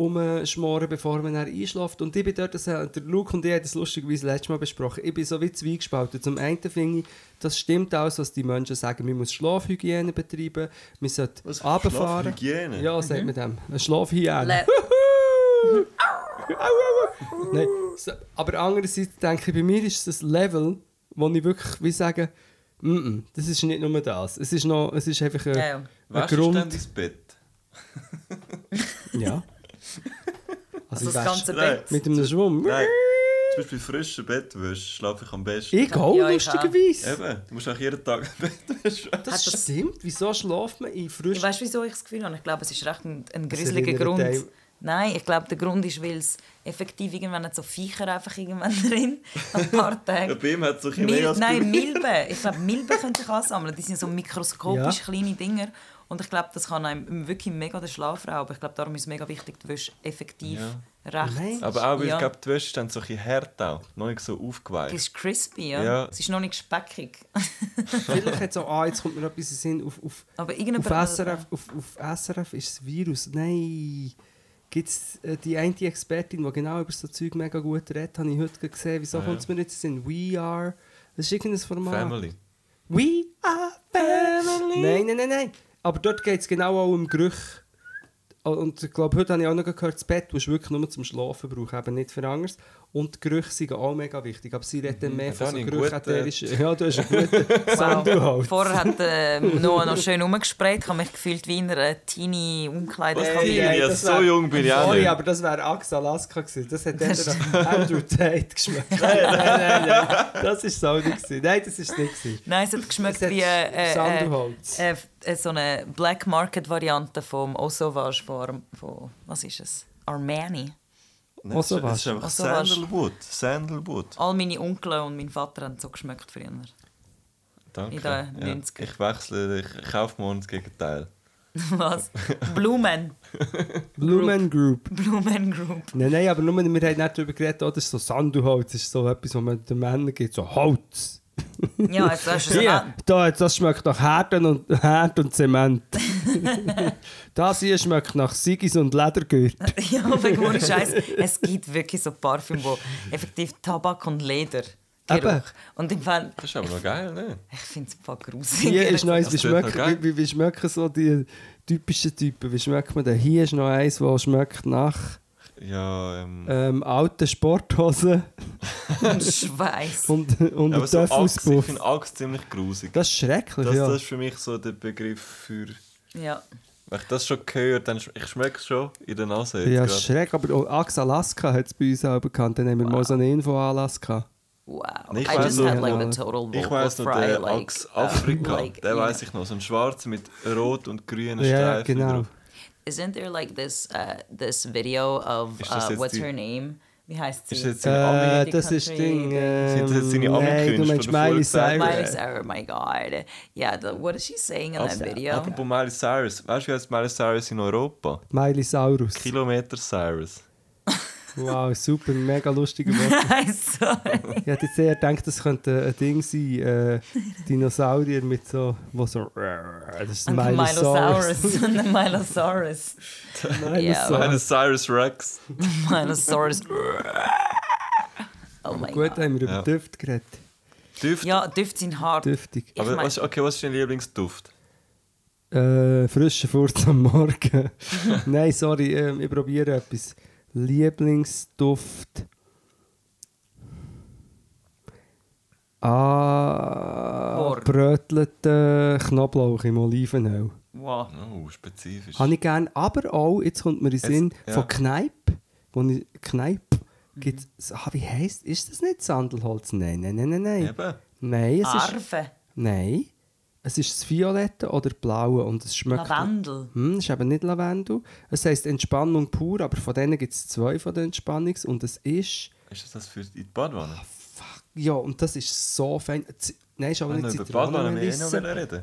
umschmoren, bevor man einschläft. Und ich bin dort, das, der Luke und ich haben das lustigerweise letztes Mal besprochen, ich bin so wie zweigespalten. Zum einen finde ich, das stimmt alles, was die Menschen sagen. Man muss Schlafhygiene betreiben, man sollte Was? runterfahren. Schlafhygiene? Ja, sagt man dem. Schlafhygiene. Nein, so, aber andererseits denke ich, bei mir ist das Level, wo ich wirklich wie sagen, mm -mm, das ist nicht nur das. Es ist, noch, es ist einfach ein, Ja, ja. ein Grund. dann dein Bett? Ja. also ich das ganze Nein. Bett. mit einem Schwamm. Nein. Zum Beispiel frische Bettwäsche schlafe ich am besten. Ich auch, Ja, ich lustigerweise. Eben, du musst auch jeden Tag Bett waschen. Das, Hat das- stimmt. Wieso schläft man in frisch? Ich weißt wieso ich das Gefühl habe? Ich glaube, es ist recht ein, ein erinnert Grund. einen- Nein, ich glaube, der Grund ist, weil es effektiv irgendwann hat so Viecher einfach irgendwann drin, ein paar Ja, Tagen. bei ihm hat es so ein Mil Nein. Milben. Ich glaube, Milben können sich ansammeln. Die sind so mikroskopisch Ja. kleine Dinger. Und ich glaube, das kann einem wirklich mega den Schlaf rauben. Ich glaube, darum ist es mega wichtig, die Wäsche effektiv recht... Nein. Aber auch, weil Ja. ich glaube, die Wäsche ist dann so ein bisschen hart auch. Noch nicht so Es aufgeweicht. ist crispy, ja. Ja. Es ist noch nicht speckig. Vielleicht hat so, ah, jetzt kommt mir etwas in den Sinn. Auf, auf, Aber auf. SRF, auf, auf SRF ist das Virus. Nein. Gibt es äh, die eine Expertin, die genau über so Zeug mega gut redet, habe ich heute gesehen. Wieso Ah, ja. kommt es mir nicht in den Sinn? We are... Das ist irgendein Format. Family. We are family. Nein, nein, nein, nein. Aber dort geht es genau auch um Gerüche. Oh, Und ich glaube, heute habe ich auch noch gehört, das Bett musst du wirklich nur zum Schlafen brauchen, eben nicht für anderes. Und die Gerüche sind auch mega wichtig. Aber sie reden mehr Ja, von so Gerüchen. Ja, du hast einen guten Sanduhalt. Vorher hat äh, Noah noch schön rumgesprayt. Ich habe mich gefühlt wie in einer teeny Was Umkleidekabine. Hey, ja, so jung bin ich auch Sorry, nicht. aber das wäre Axe Alaska gewesen. Das hat dann Andrew Tate geschmeckt. nein, nein, nein, nein. Das ist so nicht gewesen. Nein, das ist nicht gewesen. Nein, es hat geschmeckt Es wie äh, äh, Sanduholz. äh, äh, so eine Black Market Variante vom Osovage von, von was ist es? Armani. Nein, es ist- es ist was? einfach? Sandalwood. Sandalwood. All meine Onkel und mein Vater haben so geschmeckt früher. Danke. In den 90er. Ich wechsle, ich, ich kaufe morgen das Gegenteil. Was? Blumen. Blumen Group. Blumen Group. Nein, nein, aber nur, wir haben nicht darüber geredet, oh, das ist so Sandelholz, das ist so etwas, was man den Männern gibt, so Holz. Ja, jetzt hast du es Hier, da, das schmeckt nach Härten und, Härte und Zement. das hier schmeckt nach Sigis und Ledergürtel. Ja, wegen ohne Scheiß. Es gibt wirklich so Parfüm, wo effektiv Tabak und Leder. Eben. Und im Fall, Das ist aber noch geil, ne? ich finde es voll gruselig. Hier ist noch eins, wie schmecken, wie, wie schmecken so die typischen Typen? Wie schmeckt man denn? Hier ist noch eins, das schmeckt nach Ja, ähm. ähm, alten Sporthosen Und Schweiß. und, und aber so Axt, ich finde Axt ziemlich grusig. Das ist schrecklich, Das, ja. das ist für mich so der Begriff für. Ja. Wenn ich das schon höre, dann sch ich schmecke es schon in der Nase. Jetzt ja, grad. schreck. Aber auch Axe Alaska hat es bei uns auch bekannt. Dann haben wir mal so eine Info Alaska. Wow. Ich I weiss just noch- had like the total Ich weiss noch, der like, Axe um, Afrika, like, der you weiß know. ich noch, so ein schwarz mit rot und grünen Ja, Streifen genau. drauf. Isn't there like this uh, this video of uh, what's her name? Wie heißt sie? Ist das jetzt seine Äh, Ami? das ist Ding. die- Ähm, Sind das jetzt seine Ami-Künste, du meinst die du vorher Miley Cyrus. Miley Cyrus, my god. Yeah, the, what is she saying in that video? Apropos Miley Cyrus, weißt du, wie heißt Miley Cyrus in Europa? Miley Saurus. Kilometer Cyrus. Wow, super, mega lustiger Wort. Sorry. Ich hätte jetzt eher gedacht, das könnte ein Ding sein, äh, Dinosaurier mit so, wo so, das ist Und der Milosaurus. Milosaurus. Und der Milosaurus. Milosaurus. Rex. Milosaurus. Oh mein Gut, Gott. haben wir über Ja. Düfte geredet. Düft. Ja, Düfte sind hart. Düftig. Aber was, okay, was ist dein Lieblingsduft? Äh, frische Furz am Morgen. Nein, sorry, ähm, ich probiere etwas. Lieblingsduft. Ah, Hor. brötelter Knoblauch im Olivenöl. Wow. Oh, spezifisch. Habe ich gerne, aber auch, jetzt kommt mir in Sinn, ja. von Kneipp, wo ich, Kneipp, Mhm. gibt ah, wie heisst, ist das nicht Sandelholz? Nein, nein, nein, nein, nein. Eben. Nein, es ist, Arve. nein, es ist das Violette oder Blaue und es schmeckt... Lavendel. Hm, es ist eben nicht Lavendel. Es heisst Entspannung pur, aber von denen gibt es zwei von den Entspannungs und es ist... Ist das das für die Badwanne? Ja, und das ist so fein. Z nein, ist aber Wenn nicht wir über die Badwanne mehr noch reden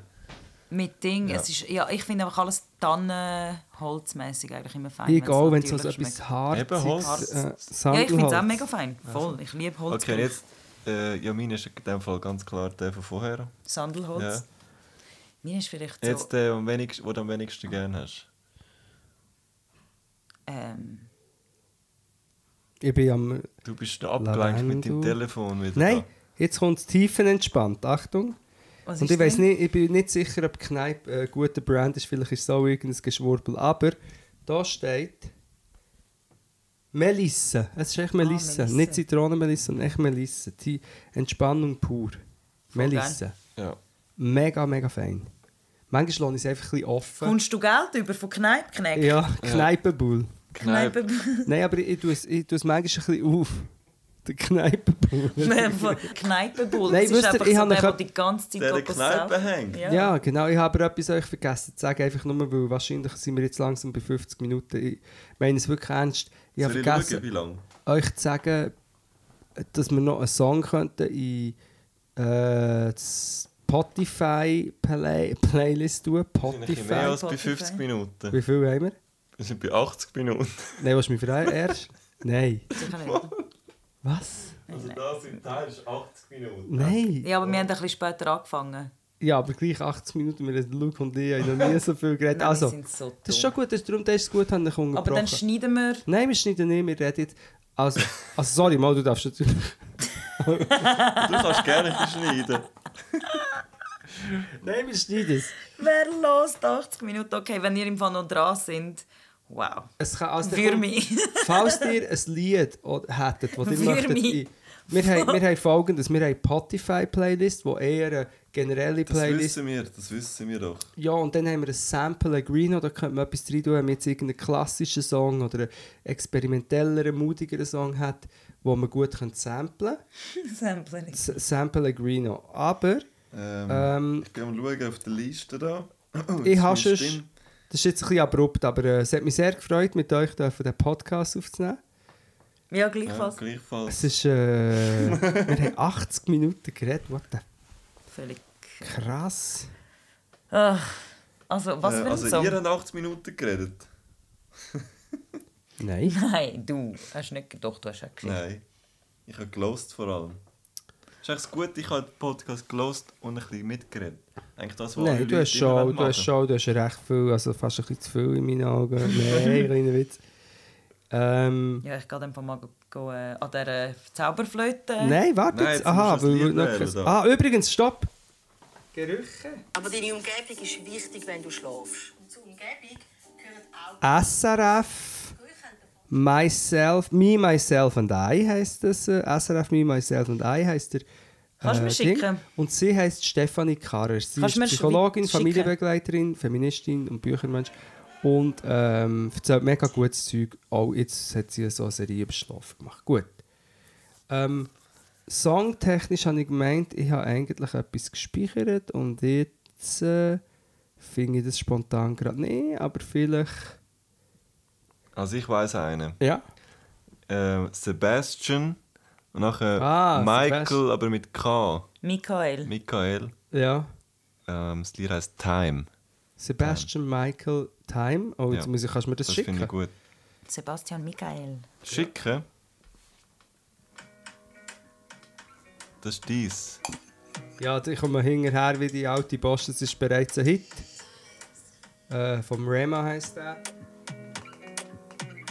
Mit Ding. Ja. Es ist, ja, ich finde einfach alles Tannenholzmäßig eigentlich immer fein. Ich auch, wenn es so etwas harziges, Eben Holz. äh, Ja, ich finde es auch mega fein. Voll. Ich liebe Holz. Okay, jetzt, äh, ja, mein ist in dem Fall ganz klar der von vorher. Sandelholz. Ja. Mir ist vielleicht so. Jetzt der, am wenigsten, den du am wenigsten gerne hast. Ähm, Ich bin am... Du bist da abgelenkt mit deinem. Telefon wieder. Nein, jetzt kommt es tiefenentspannt. Achtung. was Und ich weiß nicht, ich bin nicht sicher, ob Kneipp ein guter Brand ist. Vielleicht ist es auch irgendein Geschwurbel. Aber da steht Melisse. Es ist echt Melisse. Melisse. Nicht Zitronenmelisse, sondern echt Melisse. Die Entspannung pur. Melisse. Ja. Mega, mega fein. Manchmal ich es einfach ein bisschen offen. Kommst du Geld über von Kneippknecht? Ja, Kneipenbull. Kneipe. Nein, aber ich tue es, ich tue es manchmal ein bisschen auf. Der Kneipenbull. Kneipenbull. Nein, das ist wisst ihr, einfach ich so habe der, der die ganze Zeit Der Kneipe hängt. Ja. Ja, genau. Ich habe aber etwas euch vergessen zu sagen, einfach nur, weil wahrscheinlich sind wir jetzt langsam bei 50 Minuten. Ich meine es wirklich ernst. Ich habe vergessen, schauen, euch zu sagen, dass wir noch einen Song könnten in äh, Spotify Play Playlist tun. Wahrscheinlich mehr Spotify. als bei Spotify. 50 Minuten. Wie viel haben wir? Wir sind bei 80 Minuten. Nein, was mich fragen erst? Nein. Was? Also das im Teil ist 80 Minuten. Nein. Ja, aber wir haben ein bisschen später angefangen. Ja, aber gleich 80 Minuten. Wir haben Luke und ich haben noch nie so viel geredet. Nein, Also, sind so das ist schon gut, das, darum das ist es gut, haben wir Aber dann schneiden wir. Nein, wir schneiden nicht, wir reden jetzt. Also, also sorry, mal, du darfst natürlich. Du kannst gerne schneiden. Nein, wir schneiden es. Wer los 80 Minuten? Okay, wenn ihr im Fall noch dran sind. Wow. es kann, also, Für mich. Falls ihr ein Lied hättet, das ihr möchtet... mich. Wir haben, wir haben folgendes, wir haben eine Spotify-Playlist, die eher eine generelle Das Playlist wissen wir, das wissen wir doch. Ja, und dann haben wir ein Sample Green, da könnte man etwas rein tun, wenn man jetzt irgendeinen klassischen Song oder einen experimentelleren, mutigeren Song hat, wo man gut könnte samplen Sampling. S Sample Greeno. Aber Ähm, ähm, ich gehe mal schauen auf der Liste da. Oh, ich habe schon... Stimme. Das ist jetzt ein bisschen abrupt, aber äh, es hat mich sehr gefreut, mit euch dürfen den Podcast aufzunehmen. Ja, Ja, gleichfalls. gleichfalls. Es ist... Äh, wir haben 80 Minuten geredet, what the... Völlig. Krass. Ach, Also, was Äh, für ein also Song? ihr habt 80 Minuten geredet. Nein. Nein, du hast nicht... Doch, du hast auch geschrieben. Nein. Ich habe gelost vor allem. Ist echt gut, ich habe den Podcast gelost und ein bisschen mitgeredet. Eigentlich das, was Nein, du hast schon, du hast schon, du hast recht viel, also fast ein bisschen zu viel in meinen Augen. Nein, kleiner Witz. Ähm, Ja, ich gehe dann mal go, äh, an dieser Zauberflöte. nein, warte Nein, jetzt. Aha, das weil Lied noch kein-. Ah, übrigens, stopp. Gerüche. Aber deine Umgebung ist wichtig, wenn du schläfst. Und zur Umgebung gehören auch SRF Myself, Me, Myself and I heißt das. SRF Me, Myself and I heißt der. Kannst du mir Ding. schicken? Und sie heißt Stefanie Karrer. Sie Kannst ist Psychologin, schicken? Familienbegleiterin, Feministin und Büchermensch. Und ähm, erzählt mega gutes Zeug. Auch jetzt hat sie so eine Serie über Schlaf gemacht. Gut. Ähm, songtechnisch habe ich gemeint, ich habe eigentlich etwas gespeichert und jetzt äh, finde ich das spontan gerade nicht, aber vielleicht. Also ich weiß einen. Ja. Äh, Sebastian und nachher Ah, Michael, Sebast- aber mit K. Michael. Michael. Ja. Ähm, das Lied heißt Time. Sebastian Michael Time. Oh, jetzt Ja. muss ich, kannst du mir das, Das schicken? finde ich gut. Sebastian Michael. Schicken? Das ist dies. Ja, ich komme hinterher wie die alte Post. Das ist bereits ein Hit. Äh, vom Rema heisst der.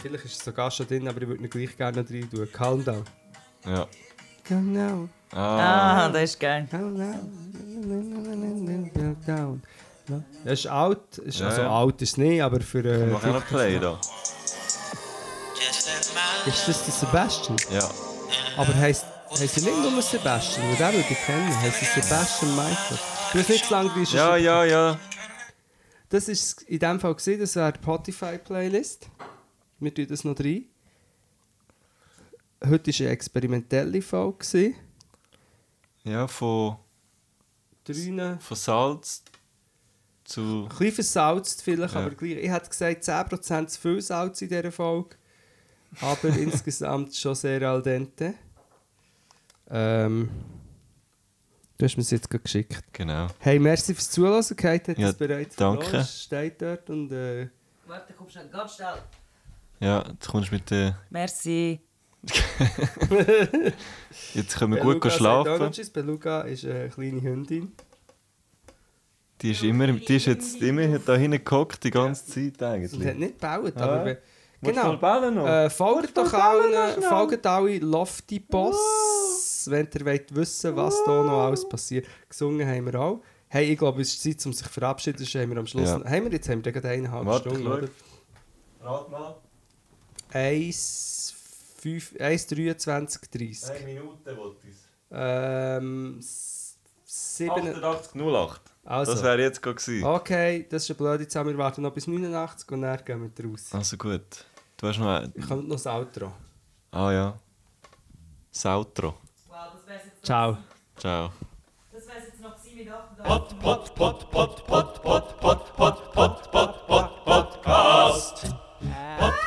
Vielleicht ist es sogar schon drin, aber ich würde ihn gleich gerne noch rein tun. Calm down. Ja. Calm down. Ah, Ah, das ist geil. Das ist alt. Ist, Ja, also ja. alt ist nicht, aber für... Äh, mach noch Play da. ist das der Sebastian? Ja. Aber heisst, heisst er nicht nur Sebastian? Weil den würde ich kennen. Heisst er Sebastian Michael? Du hast nicht zu lange recherchiert. Ja, ja, ja. Das ist in dem Fall gesehen, das wäre die Spotify-Playlist. Wir tun das noch rein. Heute war eine experimentelle Folge. Ja, von, ein von Salz zu. bisschen versalzt vielleicht, Ja. aber gleich. Ich hätte gesagt, 10% zu viel Salz in dieser Folge. Aber insgesamt schon sehr al dente. Ähm, du hast mir es jetzt geschickt. Genau. Hey, merci fürs Zuhören. Kate hat Ja, es bereits danke. verloren. Es steht dort und... Äh, Warte, komm schnell, ganz schnell. Ja, jetzt kommst du mit der. Merci. Jetzt können wir Beluga gut schlafen. Tschüss. Beluga ist eine kleine Hündin. Die ist, immer, die ist jetzt immer da hinten gehockt, die ganze Zeit Sie hat eigentlich. nicht gebaut, Ah. aber... Willst du Genau. Äh, folgt doch allen, folgt alle Lofty Boss, wenn ihr wollt wissen was da noch alles passiert. Gesungen haben wir auch. Hey, ich glaube, es ist Zeit, um sich zu verabschieden. Das haben wir am Schluss. Ja. Haben wir jetzt haben wir gerade eineinhalb Warte, Stunden, oder? Rat mal. 1, 5, 1, 23, 30. Eine Minute wollte ich Ähm, s- sieben, 88,08. also, Das wäre jetzt gerade gewesen. okay, das ist eine blöde Zahl. Wir warten noch bis 89 und dann gehen wir raus. Also gut. Du hast noch ein... Ich habe noch das Outro. Ah ja. Sautro. Wow, das wär's jetzt, Ciao. Ciao. das wär's jetzt noch mit 88. Pod, pod, pod, pod, pod, pod, pod, pod, pod, Podcast.